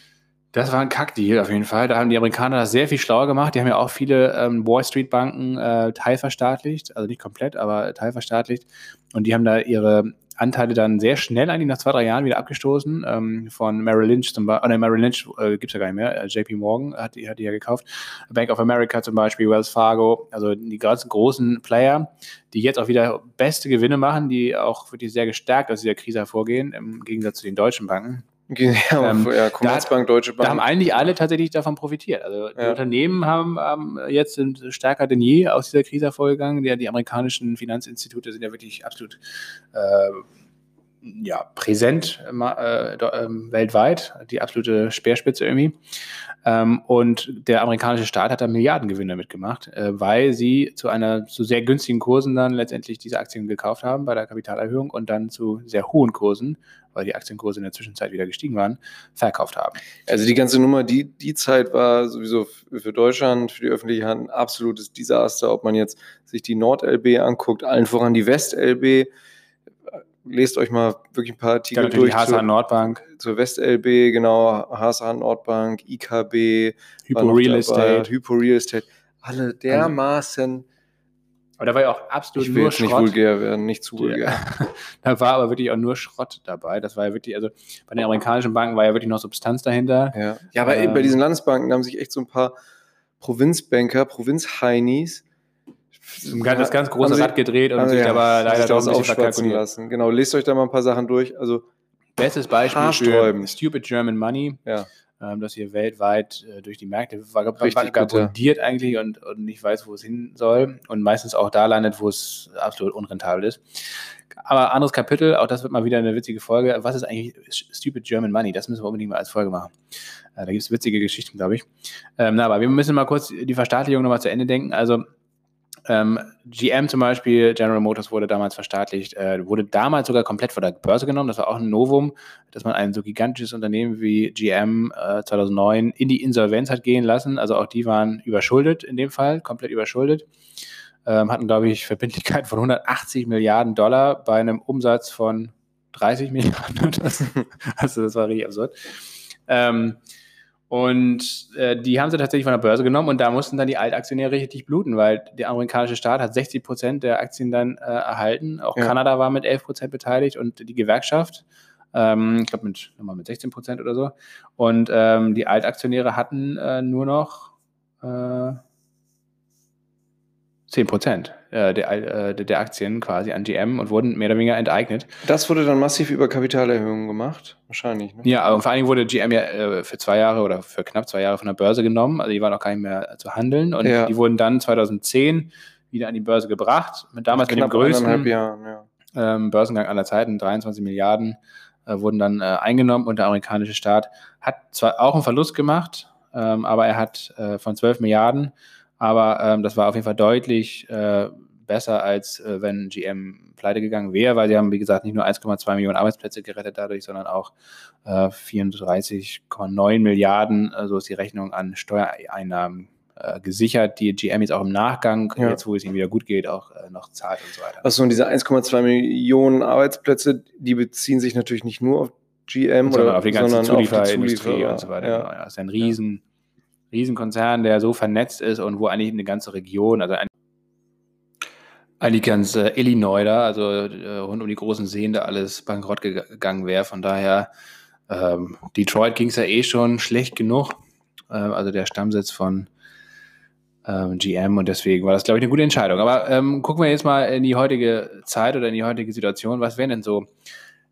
Das war ein Kackdeal auf jeden Fall. Da haben die Amerikaner das sehr viel schlauer gemacht. Die haben ja auch viele ähm, Wall Street Banken äh, teilverstaatlicht, also nicht komplett, aber teilverstaatlicht. Und die haben da ihre Anteile dann sehr schnell eigentlich nach zwei, drei Jahren wieder abgestoßen. Ähm, von Merrill Lynch zum Beispiel, oh, ne, Merrill Lynch äh, gibt es ja gar nicht mehr, äh, JP Morgan hat die, hat die ja gekauft. Bank of America zum Beispiel, Wells Fargo, also die ganzen großen Player, die jetzt auch wieder beste Gewinne machen, die auch wirklich sehr gestärkt aus dieser Krise hervorgehen, im Gegensatz zu den deutschen Banken. Ja, Ähm, ja Commerzbank, Deutsche Bank. Da haben eigentlich alle tatsächlich davon profitiert. Also die Ja. Unternehmen haben, haben jetzt sind stärker denn je aus dieser Krise hervorgegangen. Die, die amerikanischen Finanzinstitute sind ja wirklich absolut äh, ja, präsent äh, do- ähm, weltweit, die absolute Speerspitze irgendwie. Ähm, und der amerikanische Staat hat da Milliardengewinn damit gemacht, äh, weil sie zu einer zu sehr günstigen Kursen dann letztendlich diese Aktien gekauft haben bei der Kapitalerhöhung und dann zu sehr hohen Kursen, weil die Aktienkurse in der Zwischenzeit wieder gestiegen waren, verkauft haben. Also die ganze Nummer, die, die Zeit war sowieso für Deutschland, für die öffentliche Hand ein absolutes Desaster, ob man jetzt sich die Nord-LB anguckt, allen voran die West-LB. Lest euch mal wirklich ein paar Ja, Artikel natürlich durch HSH zur, Nordbank, zur West-LB, genau, HSH Nordbank, IKB, Hypo Real Estate. Hypo Real Estate, alle dermaßen, Aber da war ja auch absolut ich will nur jetzt nicht Schrott. vulgär werden, nicht zu vulgär. da war aber wirklich auch nur Schrott dabei. Das war ja wirklich, also bei den amerikanischen Banken war ja wirklich noch Substanz dahinter. Ja, ja aber Ähm, bei diesen Landesbanken haben sich echt so ein paar Provinzbanker, Provinzheinis, Das ganz große Rad gedreht und haben sich ja, aber leider doch ein bisschen lassen. Genau, lest euch da mal ein paar Sachen durch. Also, Bestes Beispiel für. Stupid German Money, ja. ähm, das hier weltweit äh, durch die Märkte vagabundiert eigentlich und, und nicht weiß, wo es hin soll und meistens auch da landet, wo es absolut unrentabel ist. Aber anderes Kapitel, auch das wird mal wieder eine witzige Folge. Was ist eigentlich Stupid German Money? Das müssen wir unbedingt mal als Folge machen. Äh, da gibt es witzige Geschichten, glaube ich. Ähm, na, aber wir müssen mal kurz die Verstaatlichung nochmal zu Ende denken. Also ähm, GM zum Beispiel, General Motors wurde damals verstaatlicht, äh, wurde damals sogar komplett von der Börse genommen. Das war auch ein Novum, dass man ein so gigantisches Unternehmen wie GM äh, 2009 in die Insolvenz hat gehen lassen. Also auch die waren überschuldet in dem Fall, komplett überschuldet. Ähm, hatten, glaube ich, Verbindlichkeiten von 180 Milliarden Dollar bei einem Umsatz von 30 Milliarden. Das, also das war richtig absurd. Ähm, und äh, die haben sie tatsächlich von der Börse genommen und da mussten dann die Altaktionäre richtig bluten, weil der amerikanische Staat hat 60 Prozent der Aktien dann äh, erhalten. Auch Ja. Kanada war mit 11 Prozent beteiligt und die Gewerkschaft, ähm, ich glaube mit, nochmal mit 16 Prozent oder so. Und ähm, die Altaktionäre hatten äh, nur noch äh, 10 Prozent äh, der, äh, der Aktien quasi an GM und wurden mehr oder weniger enteignet. Das wurde dann massiv über Kapitalerhöhungen gemacht. Wahrscheinlich. Ne? Ja, aber vor allen Dingen wurde GM ja äh, für zwei Jahre oder für knapp zwei Jahre von der Börse genommen. Also die waren auch gar nicht mehr zu handeln. Und Ja. die wurden dann 2010 wieder an die Börse gebracht. Mit damals mit dem größten Jahren, ja. ähm, Börsengang aller Zeiten, 23 Milliarden, äh, wurden dann äh, eingenommen und der amerikanische Staat hat zwar auch einen Verlust gemacht, ähm, aber er hat äh, von 12 Milliarden, aber ähm, das war auf jeden Fall deutlich äh, besser, als äh, wenn GM pleite gegangen wäre, weil sie haben, wie gesagt, nicht nur 1,2 Millionen Arbeitsplätze gerettet dadurch, sondern auch äh, 34,9 Milliarden, so ist die Rechnung an Steuereinnahmen äh, gesichert, die GM jetzt auch im Nachgang, Ja. jetzt wo es ihm wieder gut geht, auch äh, noch zahlt und so weiter. Achso, und diese 1,2 Millionen Arbeitsplätze, die beziehen sich natürlich nicht nur auf GM sondern oder auf die ganze Zulieferindustrie Zulieferer. und so weiter. Ja. Genau, ja. Das ist ein riesen, Riesenkonzern, der so vernetzt ist und wo eigentlich eine ganze Region, also eigentlich ganz äh, Illinois da, also äh, rund um die großen Seen, da alles bankrott geg- gegangen wäre. Von daher, ähm, Detroit ging es ja eh schon schlecht genug, äh, also der Stammsitz von ähm, GM und deswegen war das, glaube ich, eine gute Entscheidung. Aber ähm, gucken wir jetzt mal in die heutige Zeit oder in die heutige Situation. Was wären denn so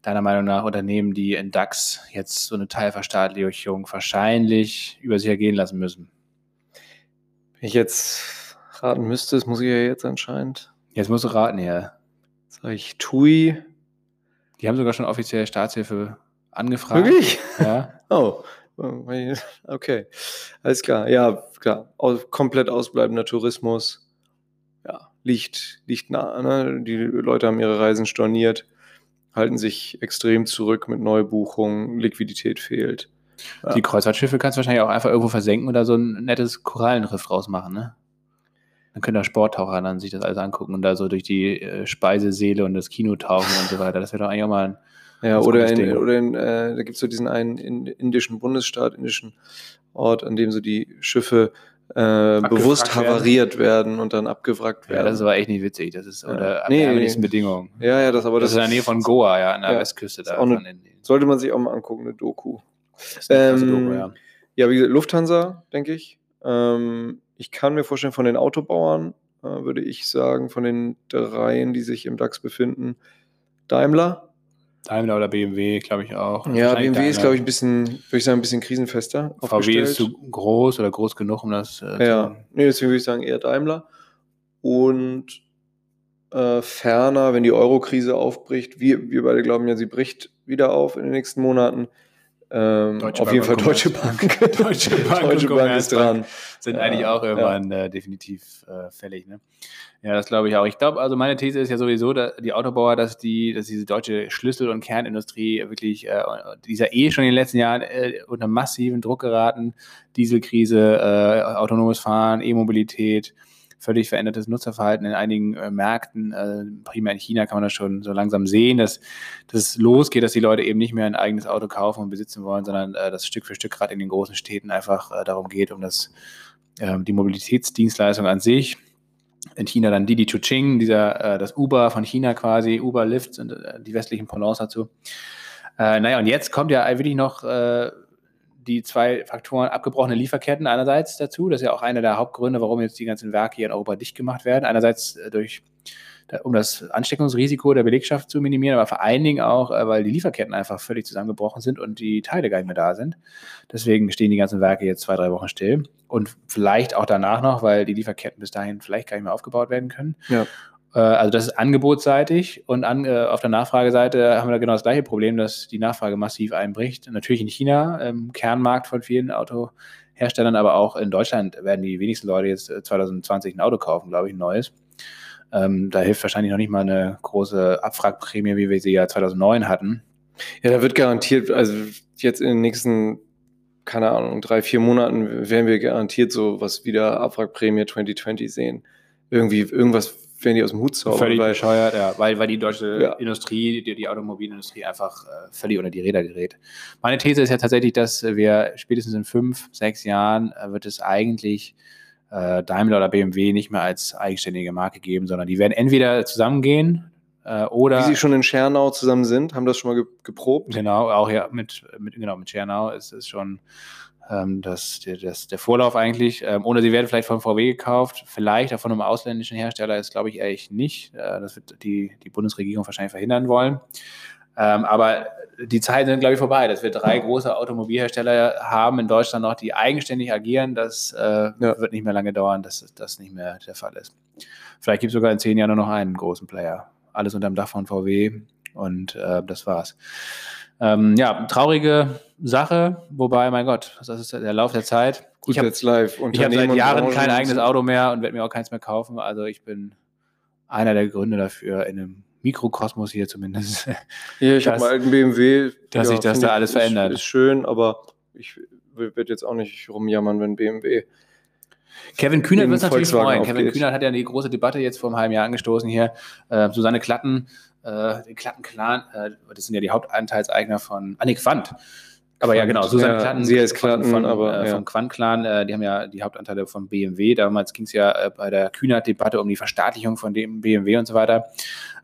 deiner Meinung nach Unternehmen, die in DAX jetzt so eine Teilverstaatlichung wahrscheinlich über sich ergehen lassen müssen? Wenn ich jetzt raten müsste, das muss ich ja jetzt anscheinend, Jetzt musst du raten, ja. sage ich TUI. Die haben sogar schon offiziell Staatshilfe angefragt. Wirklich? Ja. Oh, okay. Alles klar. Ja, klar. Komplett ausbleibender Tourismus. Ja, liegt, liegt nah. Ne? Die Leute haben ihre Reisen storniert, halten sich extrem zurück mit Neubuchungen, Liquidität fehlt. Ja. Die Kreuzfahrtschiffe kannst du wahrscheinlich auch einfach irgendwo versenken oder so ein nettes Korallenriff draus machen, ne? Dann können da Sporttaucher dann sich das alles angucken und da so durch die äh, Speiseseele und das Kino tauchen und so weiter. Das wäre doch eigentlich auch mal ein Ja, oder in, Ding. oder in, äh, da gibt es so diesen einen in, indischen Bundesstaat, indischen Ort, an dem so die Schiffe äh, bewusst werden. havariert werden und dann abgewrackt Ja, werden. das ist aber echt nicht witzig. Das ist Ja. unter Nee, ärmlichsten nee. Bedingungen. ja, ja, das aber das, das, ist in der Nähe von Goa, ja, an der Ja, Westküste da. auch eine- den- sollte man sich auch mal angucken, eine Doku. das ist eine Ähm, Doku, ja. Ja, wie gesagt, Lufthansa, denke ich. Ähm, ich kann mir vorstellen, von den Autobauern äh, würde ich sagen, von den dreien, die sich im DAX befinden, Daimler. Daimler oder BMW, glaube ich auch. Ja, BMW ist, glaube ich, ein bisschen, würde ich sagen, ein bisschen krisenfester. VW ist zu groß oder groß genug, um das äh, Ja, nee, deswegen würde ich sagen eher Daimler. Und äh, ferner, wenn die Euro-Krise aufbricht, wir, wir beide glauben ja, sie bricht wieder auf in den nächsten Monaten. Ähm, auf Bank jeden Fall Deutsche Bank. Deutsche Bank, Deutsche Bank ist dran. Sind ja, eigentlich auch irgendwann ja. äh, definitiv äh, fällig. Ne? Ja, das glaube ich auch. Ich glaube, also meine These ist ja sowieso, dass die Autobauer, dass die, dass diese deutsche Schlüssel- und Kernindustrie wirklich, äh, dieser eh schon in den letzten Jahren äh, unter massiven Druck geraten. Dieselkrise, äh, autonomes Fahren, E-Mobilität, völlig verändertes Nutzerverhalten in einigen äh, Märkten, äh, primär in China kann man das schon so langsam sehen, dass, es losgeht, dass die Leute eben nicht mehr ein eigenes Auto kaufen und besitzen wollen, sondern äh, dass Stück für Stück gerade in den großen Städten einfach äh, darum geht, um das, ähm, die Mobilitätsdienstleistung an sich. In China dann Didi Chuching, dieser, äh, das Uber von China quasi, Uber, Lyft sind äh, die westlichen Pendants dazu. naja, und jetzt kommt ja wirklich noch die zwei Faktoren abgebrochene Lieferketten einerseits dazu. Das ist ja auch einer der Hauptgründe, warum jetzt die ganzen Werke hier in Europa dicht gemacht werden. Einerseits äh, durch um das Ansteckungsrisiko der Belegschaft zu minimieren, aber vor allen Dingen auch, äh, weil die Lieferketten einfach völlig zusammengebrochen sind und die Teile gar nicht mehr da sind. Deswegen stehen die ganzen Werke jetzt zwei, drei Wochen still. Und vielleicht auch danach noch, weil die Lieferketten bis dahin vielleicht gar nicht mehr aufgebaut werden können. Ja. Äh, also das ist angebotsseitig und an, äh, auf der Nachfrageseite haben wir da genau das gleiche Problem, dass die Nachfrage massiv einbricht. Natürlich in China, ähm, Kernmarkt von vielen Autoherstellern, aber auch in Deutschland werden die wenigsten Leute jetzt 2020 äh, ein Auto kaufen, glaube ich, ein neues. Ähm, da hilft wahrscheinlich noch nicht mal eine große Abfragprämie, wie wir sie ja 2009 hatten. Ja, da wird garantiert, also jetzt in den nächsten, keine Ahnung, drei, vier Monaten werden wir garantiert so was wieder Abfragprämie 2020 sehen. Irgendwie, irgendwas die aus dem Hut zaubern. Völlig weil, bescheuert, ja, weil, weil die deutsche ja. Industrie, die, die Automobilindustrie einfach äh, völlig unter die Räder gerät. Meine These ist ja tatsächlich, dass wir spätestens in fünf, sechs Jahren äh, wird es eigentlich äh, Daimler oder BMW nicht mehr als eigenständige Marke geben, sondern die werden entweder zusammengehen äh, oder. Wie sie schon in Schernau zusammen sind, haben das schon mal geprobt. Genau, auch ja mit, mit, genau, mit Schernau ist es schon ähm, das, das, der Vorlauf eigentlich. Ähm, oder sie werden vielleicht von VW gekauft, vielleicht auch von einem ausländischen Hersteller, ist glaube ich ehrlich nicht. Äh, das wird die, die Bundesregierung wahrscheinlich verhindern wollen. Ähm, aber die Zeiten sind, glaube ich, vorbei, dass wir drei große Automobilhersteller haben in Deutschland noch, die eigenständig agieren. Das äh, ja. wird nicht mehr lange dauern, dass das nicht mehr der Fall ist. Vielleicht gibt es sogar in zehn Jahren nur noch einen großen Player. Alles unter dem Dach von VW und äh, das war's. Ähm, ja, traurige Sache, wobei, mein Gott, das ist der Lauf der Zeit. Gut, ich habe jetzt live. Ich habe seit Jahren kein eigenes Auto mehr und werde mir auch keins mehr kaufen. Also ich bin einer der Gründe dafür, in einem Mikrokosmos hier zumindest. Ja, ich habe mal einen BMW. Dass ja, sich das da alles verändert. Ist schön, aber ich werde jetzt auch nicht rumjammern, wenn BMW Kevin Kühnert wird es natürlich freuen. Kevin Kühnert hat ja die große Debatte jetzt vor einem halben Jahr angestoßen hier. Äh, Susanne Klatten, äh, den Klatten-Clan, äh, das sind ja die Hauptanteilseigner von Annik Quandt. Aber ja, genau, Susanne ja, Klatten, sie ist Klatten, von, aber, äh, ja. vom Quant-Clan, äh, die haben ja die Hauptanteile von BMW. Damals ging es ja äh, bei der Kühnert-Debatte um die Verstaatlichung von dem BMW und so weiter.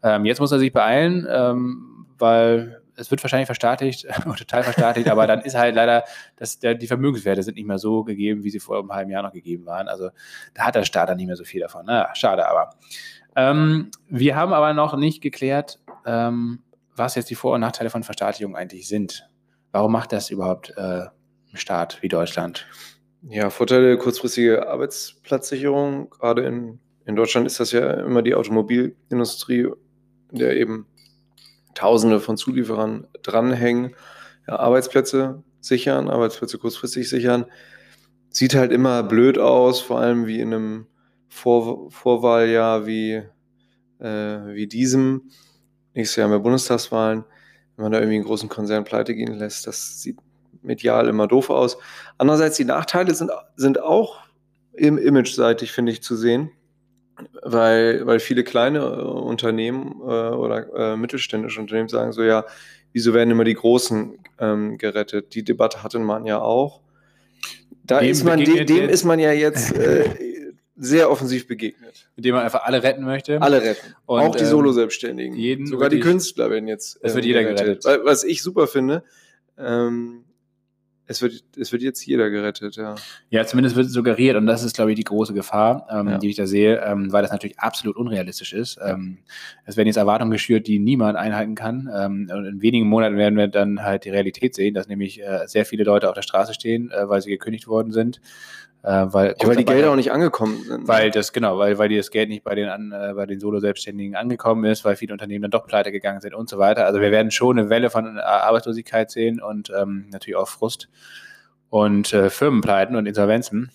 Ähm, jetzt muss er sich beeilen, ähm, weil es wird wahrscheinlich verstaatlicht, total verstaatlicht, aber dann ist halt leider, dass der, die Vermögenswerte sind nicht mehr so gegeben, wie sie vor einem halben Jahr noch gegeben waren. Also da hat der Staat dann nicht mehr so viel davon. Naja, schade aber. Ähm, wir haben aber noch nicht geklärt, ähm, was jetzt die Vor- und Nachteile von Verstaatlichung eigentlich sind. Warum macht das überhaupt äh, ein Staat wie Deutschland? Ja, Vorteile kurzfristige Arbeitsplatzsicherung. Gerade in, in Deutschland ist das ja immer die Automobilindustrie, in der eben Tausende von Zulieferern dranhängen. Ja, Arbeitsplätze sichern, Arbeitsplätze kurzfristig sichern. Sieht halt immer blöd aus, vor allem wie in einem Vor Vorwahljahr wie, äh, wie diesem. Nächstes Jahr haben wir Bundestagswahlen wenn man da irgendwie einen großen Konzern pleite gehen lässt, das sieht medial immer doof aus. Andererseits, die Nachteile sind, sind auch im Image-seitig, finde ich, zu sehen, weil, weil viele kleine äh, Unternehmen äh, oder äh, mittelständische Unternehmen sagen so, ja, wieso werden immer die Großen ähm, gerettet? Die Debatte hatte man ja auch. Da dem ist man, dem, dem ist man ja jetzt äh, sehr offensiv begegnet. Mit dem man einfach alle retten möchte. Alle retten. Und, auch die ähm, Solo-Selbstständigen. Sogar die Künstler werden jetzt. Es wird jeder gerettet. gerettet. Was ich super finde, ähm, es wird, es wird jetzt jeder gerettet, ja. Ja, zumindest wird es suggeriert und das ist, glaube ich, die große Gefahr, ähm, ja. die ich da sehe, ähm, weil das natürlich absolut unrealistisch ist. Ähm, es werden jetzt Erwartungen geschürt, die niemand einhalten kann. Ähm, und in wenigen Monaten werden wir dann halt die Realität sehen, dass nämlich äh, sehr viele Leute auf der Straße stehen, äh, weil sie gekündigt worden sind. Äh, weil, ja, weil die Gelder auch nicht angekommen sind. Weil das, genau, weil, weil das Geld nicht bei den, äh, bei den Solo-Selbstständigen angekommen ist, weil viele Unternehmen dann doch pleite gegangen sind und so weiter. Also wir werden schon eine Welle von äh, Arbeitslosigkeit sehen und ähm, natürlich auch Frust und äh, Firmenpleiten und Insolvenzen.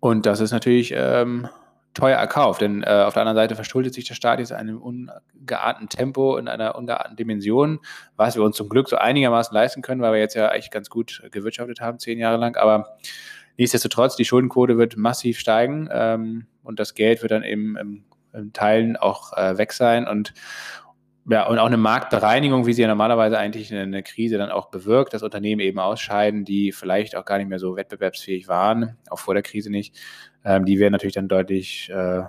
Und das ist natürlich ähm, teuer erkauft, denn äh, auf der anderen Seite verschuldet sich der Staat jetzt in einem ungeahnten Tempo, in einer ungeahnten Dimension, was wir uns zum Glück so einigermaßen leisten können, weil wir jetzt ja eigentlich ganz gut gewirtschaftet haben, zehn Jahre lang. Aber Nichtsdestotrotz, die Schuldenquote wird massiv steigen ähm, und das Geld wird dann eben im, im Teilen auch äh, weg sein und ja, und auch eine Marktbereinigung, wie sie ja normalerweise eigentlich eine, eine Krise dann auch bewirkt, dass Unternehmen eben ausscheiden, die vielleicht auch gar nicht mehr so wettbewerbsfähig waren, auch vor der Krise nicht. Ähm, die werden natürlich dann deutlich äh,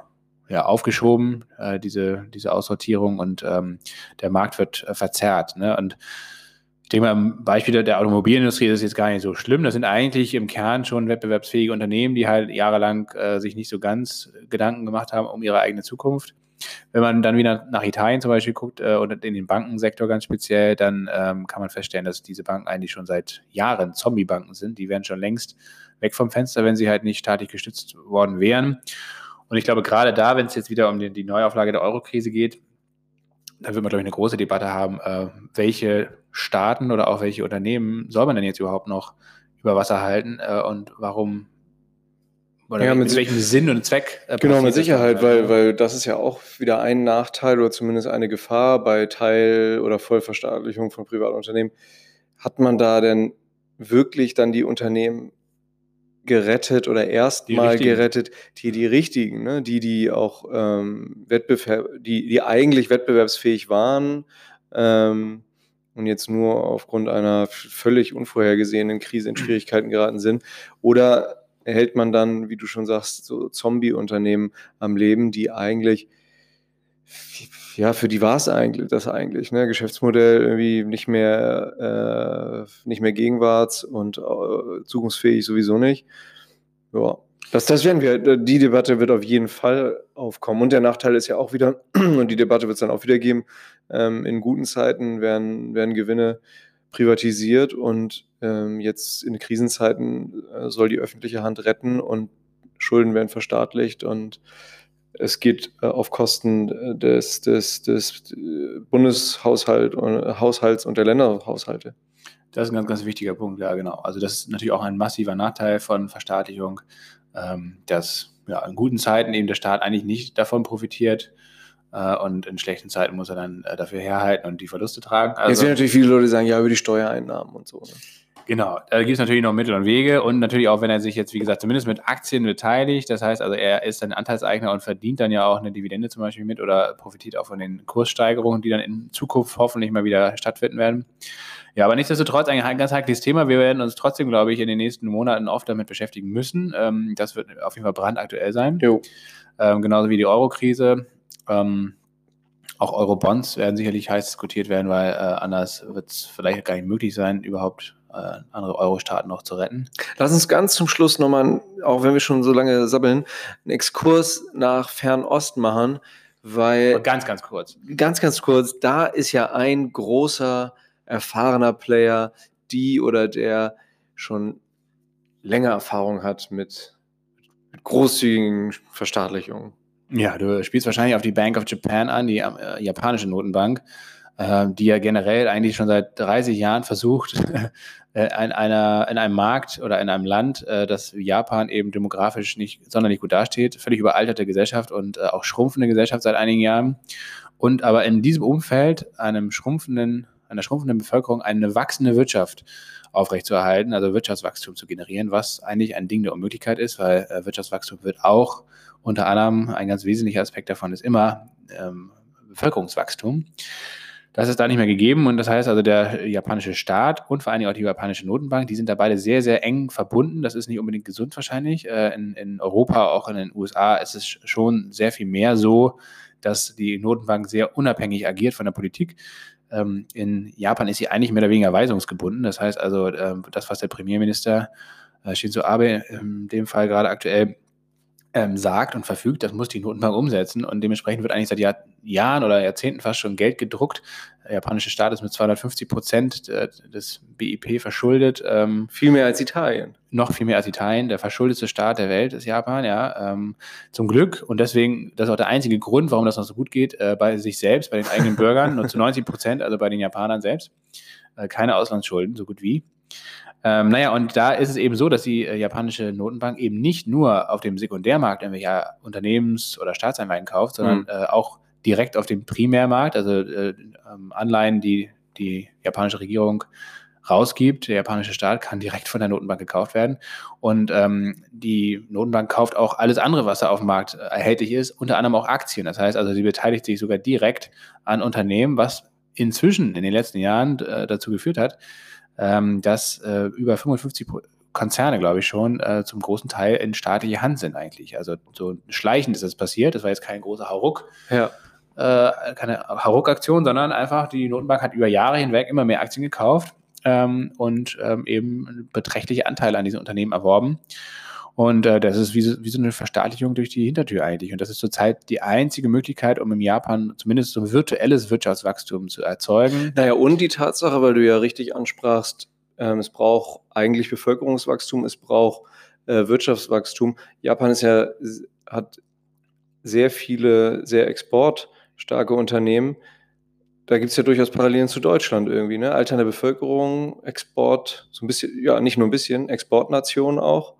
ja, aufgeschoben, äh, diese, diese Aussortierung und ähm, der Markt wird äh, verzerrt. Ne? Und ich denke mal, am Beispiel der Automobilindustrie ist es jetzt gar nicht so schlimm. Das sind eigentlich im Kern schon wettbewerbsfähige Unternehmen, die halt jahrelang äh, sich nicht so ganz Gedanken gemacht haben um ihre eigene Zukunft. Wenn man dann wieder nach Italien zum Beispiel guckt äh, und in den Bankensektor ganz speziell, dann ähm, kann man feststellen, dass diese Banken eigentlich schon seit Jahren Zombie-Banken sind. Die wären schon längst weg vom Fenster, wenn sie halt nicht staatlich gestützt worden wären. Und ich glaube, gerade da, wenn es jetzt wieder um die, die Neuauflage der Eurokrise geht, da wird man, glaube ich, eine große Debatte haben, äh, welche Staaten oder auch welche Unternehmen soll man denn jetzt überhaupt noch über Wasser halten äh, und warum oder ja, mit welchem Sinn und Zweck? Äh, genau, mit Sicherheit, weil, weil das ist ja auch wieder ein Nachteil oder zumindest eine Gefahr bei Teil- oder Vollverstaatlichung von Privatunternehmen. Hat man da denn wirklich dann die Unternehmen gerettet oder erstmal gerettet, die die richtigen, ne? die die auch ähm, Wettbewerb, die die eigentlich wettbewerbsfähig waren ähm, und jetzt nur aufgrund einer völlig unvorhergesehenen Krise in Schwierigkeiten geraten sind, oder erhält man dann, wie du schon sagst, so Zombie-Unternehmen am Leben, die eigentlich ja, für die war es eigentlich das eigentlich, ne? Geschäftsmodell irgendwie nicht mehr, äh, nicht mehr gegenwarts und äh, zukunftsfähig sowieso nicht. Ja, das, das werden wir, die Debatte wird auf jeden Fall aufkommen. Und der Nachteil ist ja auch wieder, und die Debatte wird es dann auch wieder geben, ähm, in guten Zeiten werden, werden Gewinne privatisiert und ähm, jetzt in Krisenzeiten äh, soll die öffentliche Hand retten und Schulden werden verstaatlicht und es geht äh, auf Kosten äh, des, des, des äh, Bundeshaushalts und der Länderhaushalte. Das ist ein ganz, ganz wichtiger Punkt, ja, genau. Also das ist natürlich auch ein massiver Nachteil von Verstaatlichung, ähm, dass ja, in guten Zeiten eben der Staat eigentlich nicht davon profitiert äh, und in schlechten Zeiten muss er dann äh, dafür herhalten und die Verluste tragen. Also, Jetzt werden natürlich viele Leute sagen, ja, über die Steuereinnahmen und so. Ne? Genau, da gibt es natürlich noch Mittel und Wege und natürlich auch, wenn er sich jetzt, wie gesagt, zumindest mit Aktien beteiligt, das heißt also, er ist ein Anteilseigner und verdient dann ja auch eine Dividende zum Beispiel mit oder profitiert auch von den Kurssteigerungen, die dann in Zukunft hoffentlich mal wieder stattfinden werden. Ja, aber nichtsdestotrotz ein ganz heikles Thema. Wir werden uns trotzdem, glaube ich, in den nächsten Monaten oft damit beschäftigen müssen. Ähm, das wird auf jeden Fall brandaktuell sein. Jo. Ähm, genauso wie die Euro-Krise. Ähm, auch Euro-Bonds werden sicherlich heiß diskutiert werden, weil äh, anders wird es vielleicht gar nicht möglich sein, überhaupt äh, andere Euro-Staaten noch zu retten. Lass uns ganz zum Schluss nochmal, auch wenn wir schon so lange sabbeln, einen Exkurs nach Fernost machen, weil. ganz, ganz kurz. Ganz, ganz kurz. Da ist ja ein großer, erfahrener Player, die oder der schon länger Erfahrung hat mit, mit großzügigen Verstaatlichungen. Ja, du spielst wahrscheinlich auf die Bank of Japan an, die äh, japanische Notenbank, äh, die ja generell eigentlich schon seit 30 Jahren versucht, äh, in, einer, in einem Markt oder in einem Land, äh, das Japan eben demografisch nicht sonderlich gut dasteht, völlig überalterte Gesellschaft und äh, auch schrumpfende Gesellschaft seit einigen Jahren. Und aber in diesem Umfeld, einem schrumpfenden, einer schrumpfenden Bevölkerung, eine wachsende Wirtschaft aufrechtzuerhalten, also Wirtschaftswachstum zu generieren, was eigentlich ein Ding der Unmöglichkeit ist, weil äh, Wirtschaftswachstum wird auch unter anderem, ein ganz wesentlicher Aspekt davon ist immer ähm, Bevölkerungswachstum. Das ist da nicht mehr gegeben und das heißt also, der japanische Staat und vor allen Dingen auch die japanische Notenbank, die sind da beide sehr, sehr eng verbunden. Das ist nicht unbedingt gesund wahrscheinlich. Äh, in, in Europa, auch in den USA ist es schon sehr viel mehr so, dass die Notenbank sehr unabhängig agiert von der Politik. Ähm, in Japan ist sie eigentlich mehr oder weniger weisungsgebunden. Das heißt also, äh, das, was der Premierminister äh, Shinzo Abe in dem Fall gerade aktuell ähm, sagt und verfügt, das muss die Notenbank umsetzen und dementsprechend wird eigentlich seit Jahr, Jahren oder Jahrzehnten fast schon Geld gedruckt. Der japanische Staat ist mit 250 Prozent äh, des BIP verschuldet. Ähm, viel mehr als Italien. Noch viel mehr als Italien. Der verschuldetste Staat der Welt ist Japan, ja. Ähm, zum Glück und deswegen, das ist auch der einzige Grund, warum das noch so gut geht, äh, bei sich selbst, bei den eigenen Bürgern, nur zu 90 Prozent, also bei den Japanern selbst. Äh, keine Auslandsschulden, so gut wie. Ähm, naja, und da ist es eben so, dass die äh, japanische Notenbank eben nicht nur auf dem Sekundärmarkt irgendwelche Unternehmens- oder Staatsanleihen kauft, sondern mhm. äh, auch direkt auf dem Primärmarkt, also äh, ähm, Anleihen, die die japanische Regierung rausgibt. Der japanische Staat kann direkt von der Notenbank gekauft werden. Und ähm, die Notenbank kauft auch alles andere, was da auf dem Markt äh, erhältlich ist, unter anderem auch Aktien. Das heißt also, sie beteiligt sich sogar direkt an Unternehmen, was inzwischen in den letzten Jahren äh, dazu geführt hat, ähm, dass äh, über 55 Konzerne, glaube ich schon, äh, zum großen Teil in staatliche Hand sind eigentlich. Also so schleichend ist das passiert. Das war jetzt kein großer Hauruck. Ja. Äh, keine Hauruck-Aktion, sondern einfach die Notenbank hat über Jahre hinweg immer mehr Aktien gekauft ähm, und ähm, eben beträchtliche Anteile an diesen Unternehmen erworben. Und äh, das ist wie so, wie so eine Verstaatlichung durch die Hintertür eigentlich. Und das ist zurzeit die einzige Möglichkeit, um im Japan zumindest so ein virtuelles Wirtschaftswachstum zu erzeugen. Naja, und die Tatsache, weil du ja richtig ansprachst, ähm, es braucht eigentlich Bevölkerungswachstum, es braucht äh, Wirtschaftswachstum. Japan ist ja, hat sehr viele, sehr exportstarke Unternehmen. Da gibt es ja durchaus Parallelen zu Deutschland irgendwie, ne? Alternde Bevölkerung, Export, so ein bisschen, ja, nicht nur ein bisschen, Exportnation auch.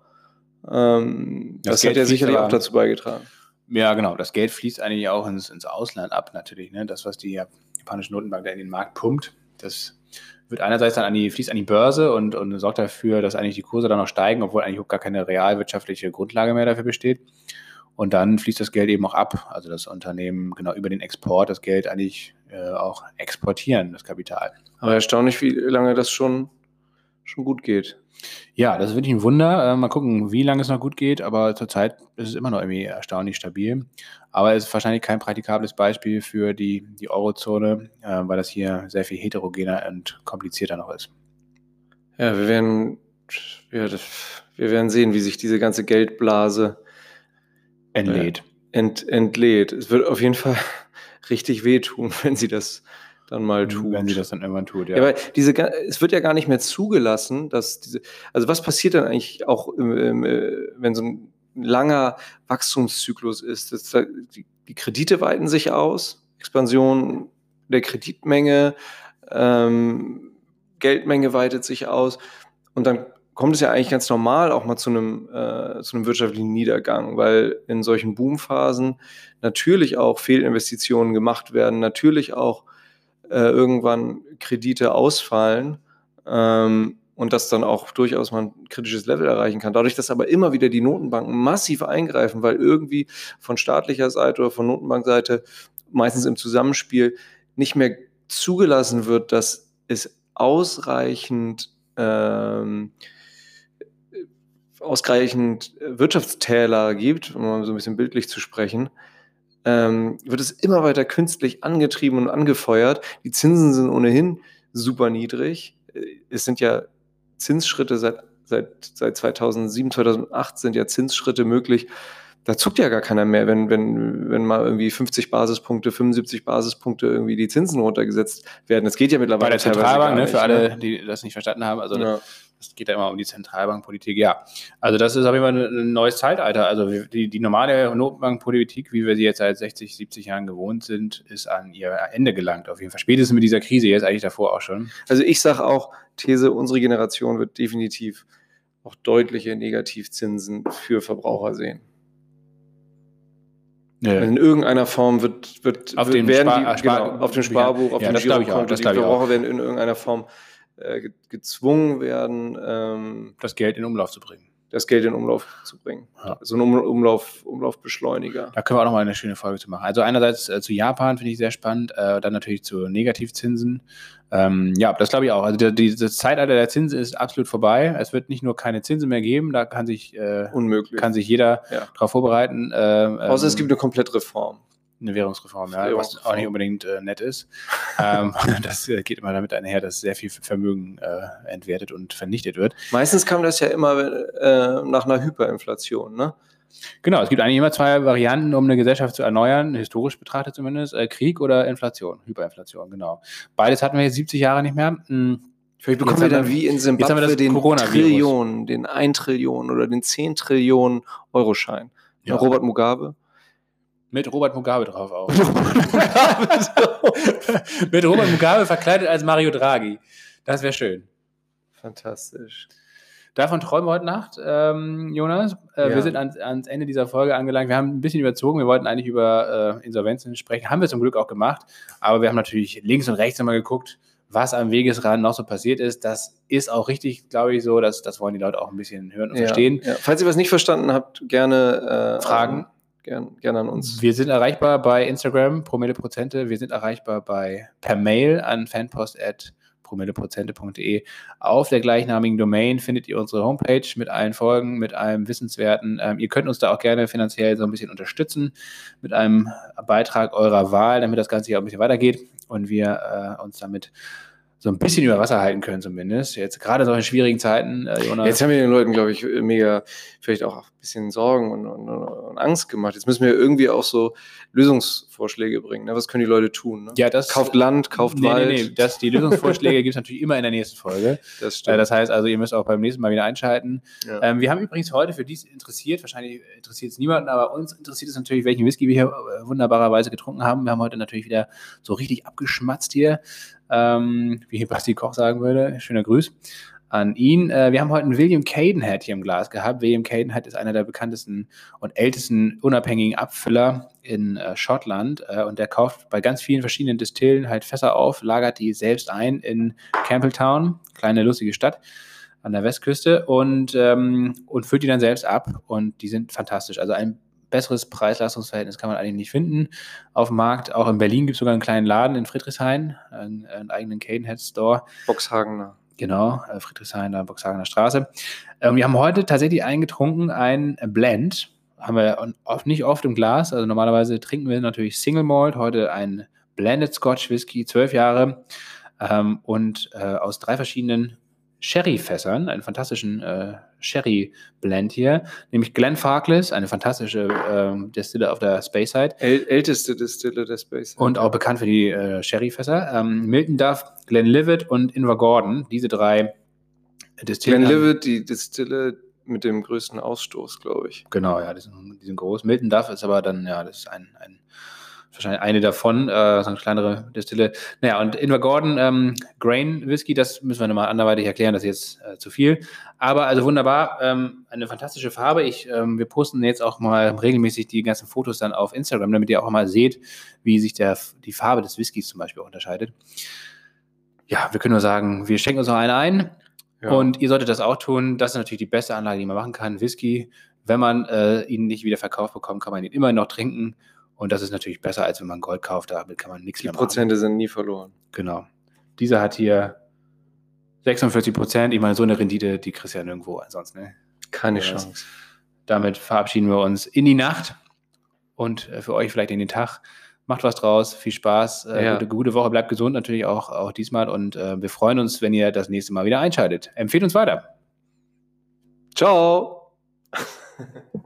Ähm, das, das hat ja sicherlich auch dazu beigetragen. Ja, genau. Das Geld fließt eigentlich auch ins, ins Ausland ab, natürlich. Ne? Das, was die japanische Notenbank da in den Markt pumpt, das wird einerseits dann an die, fließt an die Börse und, und sorgt dafür, dass eigentlich die Kurse dann noch steigen, obwohl eigentlich gar keine realwirtschaftliche Grundlage mehr dafür besteht. Und dann fließt das Geld eben auch ab. Also das Unternehmen genau über den Export das Geld eigentlich äh, auch exportieren, das Kapital. Aber erstaunlich, wie lange das schon, schon gut geht. Ja, das ist wirklich ein Wunder. Äh, mal gucken, wie lange es noch gut geht, aber zurzeit ist es immer noch irgendwie erstaunlich stabil. Aber es ist wahrscheinlich kein praktikables Beispiel für die, die Eurozone, äh, weil das hier sehr viel heterogener und komplizierter noch ist. Ja, wir werden, wir, wir werden sehen, wie sich diese ganze Geldblase entlädt. Äh, ent, entlädt. Es wird auf jeden Fall richtig wehtun, wenn sie das dann mal tut. Wenn sie das dann irgendwann tut, ja. ja weil diese, es wird ja gar nicht mehr zugelassen, dass diese, also was passiert dann eigentlich auch, äh, wenn so ein langer Wachstumszyklus ist? Das, die, die, Kredite weiten sich aus, Expansion der Kreditmenge, ähm, Geldmenge weitet sich aus und dann kommt es ja eigentlich ganz normal auch mal zu einem, äh, zu einem wirtschaftlichen Niedergang, weil in solchen Boomphasen natürlich auch Fehlinvestitionen gemacht werden, natürlich auch äh, irgendwann Kredite ausfallen ähm, und das dann auch durchaus mal ein kritisches Level erreichen kann. Dadurch, dass aber immer wieder die Notenbanken massiv eingreifen, weil irgendwie von staatlicher Seite oder von Notenbankseite meistens im Zusammenspiel nicht mehr zugelassen wird, dass es ausreichend ähm, ausreichend Wirtschaftstäler gibt, um mal so ein bisschen bildlich zu sprechen, ähm, wird es immer weiter künstlich angetrieben und angefeuert. Die Zinsen sind ohnehin super niedrig. Es sind ja Zinsschritte seit, seit, seit 2007, 2008 sind ja Zinsschritte möglich. Da zuckt ja gar keiner mehr, wenn, wenn, wenn mal irgendwie 50 Basispunkte, 75 Basispunkte irgendwie die Zinsen runtergesetzt werden. Das geht ja mittlerweile. Bei der Zentralbank, ne, für alle, die das nicht verstanden haben. Also ja. Es geht ja immer um die Zentralbankpolitik, ja. Also das ist auf jeden Fall ein neues Zeitalter. Also die, die normale Notenbankpolitik, wie wir sie jetzt seit 60, 70 Jahren gewohnt sind, ist an ihr Ende gelangt. Auf jeden Fall spätestens mit dieser Krise, jetzt eigentlich davor auch schon. Also ich sage auch, These, unsere Generation wird definitiv auch deutliche Negativzinsen für Verbraucher sehen. Ja. In irgendeiner Form wird, wird, auf wird, werden Spar, die, genau, auf dem Sparbuch, auf ja, dem Girokonto, die Verbraucher werden in irgendeiner Form äh, gezwungen werden, ähm, das Geld in Umlauf zu bringen. Das Geld in Umlauf zu bringen. Ja. So ein um Umlauf, Umlaufbeschleuniger. Da können wir auch nochmal eine schöne Folge zu machen. Also einerseits äh, zu Japan finde ich sehr spannend, äh, dann natürlich zu Negativzinsen. Ähm, ja, das glaube ich auch. Also dieses Zeitalter der Zinsen ist absolut vorbei. Es wird nicht nur keine Zinsen mehr geben, da kann sich, äh, Unmöglich. Kann sich jeder ja. darauf vorbereiten. Äh, Außer es ähm, gibt eine Komplettreform. Eine Währungsreform, ja, was auch nicht unbedingt äh, nett ist. ähm, das äh, geht immer damit einher, dass sehr viel Vermögen äh, entwertet und vernichtet wird. Meistens kam das ja immer äh, nach einer Hyperinflation, ne? Genau, es gibt eigentlich immer zwei Varianten, um eine Gesellschaft zu erneuern, historisch betrachtet zumindest, äh, Krieg oder Inflation, Hyperinflation, genau. Beides hatten wir jetzt 70 Jahre nicht mehr. Hm, Vielleicht bekommen wir dann wie in jetzt haben wir Simbabwe den. Trillionen, den 1 Trillion oder den 10 Trillionen Euro-Schein. Ja. Robert Mugabe. Mit Robert Mugabe drauf auch. Mit Robert Mugabe verkleidet als Mario Draghi. Das wäre schön. Fantastisch. Davon träumen wir heute Nacht, ähm, Jonas. Äh, Ja. Wir sind ans, ans Ende dieser Folge angelangt. Wir haben ein bisschen überzogen. Wir wollten eigentlich über äh, Insolvenzen sprechen. Haben wir zum Glück auch gemacht. Aber wir haben natürlich links und rechts nochmal geguckt, was am Wegesrand noch so passiert ist. Das ist auch richtig, glaube ich, so. Das, das wollen die Leute auch ein bisschen hören und Ja, verstehen. Ja. Falls ihr was nicht verstanden habt, gerne äh, Fragen? Gern, gerne an uns. Wir sind erreichbar bei Instagram, Promilleprozente. Wir sind erreichbar bei per Mail an fanpost.promilleprozente.de. Auf der gleichnamigen Domain findet ihr unsere Homepage mit allen Folgen, mit allem Wissenswerten. Ähm, ihr könnt uns da auch gerne finanziell so ein bisschen unterstützen mit einem Beitrag eurer Wahl, damit das Ganze hier auch ein bisschen weitergeht und wir äh, uns damit so ein bisschen über Wasser halten können zumindest. Jetzt gerade in solchen schwierigen Zeiten, äh, Jonas. Jetzt haben wir den Leuten, glaube ich, mega vielleicht auch ein bisschen Sorgen und, und, und Angst gemacht. Jetzt müssen wir irgendwie auch so Lösungsvorschläge bringen. Ne? Was können die Leute tun? Ne? ja, das, Kauft Land, kauft nee, Wald. Nee, nee, das, die Lösungsvorschläge gibt es natürlich immer in der nächsten Folge. Das Äh, stimmt. Das heißt also, ihr müsst auch beim nächsten Mal wieder einschalten. ja. Ähm, wir haben übrigens heute für dies interessiert, wahrscheinlich interessiert es niemanden, aber uns interessiert es natürlich, welchen Whisky wir hier äh, wunderbarerweise getrunken haben. Wir haben heute natürlich wieder so richtig abgeschmatzt hier, ähm, wie Basti Koch sagen würde. Schöner Grüß an ihn. Äh, wir haben heute einen William Cadenhead hier im Glas gehabt. William Cadenhead ist einer der bekanntesten und ältesten unabhängigen Abfüller in äh, Schottland äh, und der kauft bei ganz vielen verschiedenen Distillen halt Fässer auf, lagert die selbst ein in Campbelltown, kleine lustige Stadt an der Westküste und, ähm, und füllt die dann selbst ab und die sind fantastisch. Also ein besseres Preis-Leistungsverhältnis kann man eigentlich nicht finden auf dem Markt. Auch in Berlin gibt es sogar einen kleinen Laden in Friedrichshain, einen, einen eigenen Cadenhead Store. Boxhagener. Genau, äh, Friedrichshain, da Boxhagener Straße. Ähm, wir haben heute tatsächlich eingetrunken, ein Blend. Haben wir oft, nicht oft im Glas. Also normalerweise trinken wir natürlich Single Malt. Heute ein Blended Scotch Whisky, zwölf Jahre. Ähm, und äh, aus drei verschiedenen Sherry-Fässern, einen fantastischen äh, Sherry-Blend hier, nämlich Glenfarclas, eine fantastische ähm, Destille auf der Speyside äl älteste Distille der Space. und auch bekannt für die äh, Sherry-Fässer. Ähm, Milton Duff, Glenlivet und Invergordon, diese drei Distillen. haben- Glenlivet, die Distille mit dem größten Ausstoß, glaube ich. Genau, ja, die sind, die sind groß. Milton Duff ist aber dann, ja, das ist ein, ein wahrscheinlich eine davon, äh, so eine kleinere Distille. Naja, und Invergordon ähm, Grain Whisky, das müssen wir nochmal anderweitig erklären, das ist jetzt äh, zu viel. Aber also wunderbar, ähm, eine fantastische Farbe. Ich, ähm, wir posten jetzt auch mal regelmäßig die ganzen Fotos dann auf Instagram, damit ihr auch mal seht, wie sich der, die Farbe des Whiskys zum Beispiel auch unterscheidet. Ja, wir können nur sagen, wir schenken uns noch einen ein. Ja. Und ihr solltet das auch tun. Das ist natürlich die beste Anlage, die man machen kann. Whisky, wenn man äh, ihn nicht wieder verkauft bekommt, kann man ihn immer noch trinken. Und das ist natürlich besser, als wenn man Gold kauft. Damit kann man nichts die mehr machen. Prozente sind nie verloren. Genau. Dieser hat hier 46 Prozent. Ich meine, so eine Rendite, die kriegst du ja nirgendwo ansonsten. Ne? Keine das- Chance. Damit verabschieden wir uns in die Nacht und äh, für euch vielleicht in den Tag. Macht was draus, viel Spaß, äh, Ja. gute, gute Woche, bleibt gesund natürlich auch, auch diesmal und äh, wir freuen uns, wenn ihr das nächste Mal wieder einschaltet. Empfehlt uns weiter. Ciao.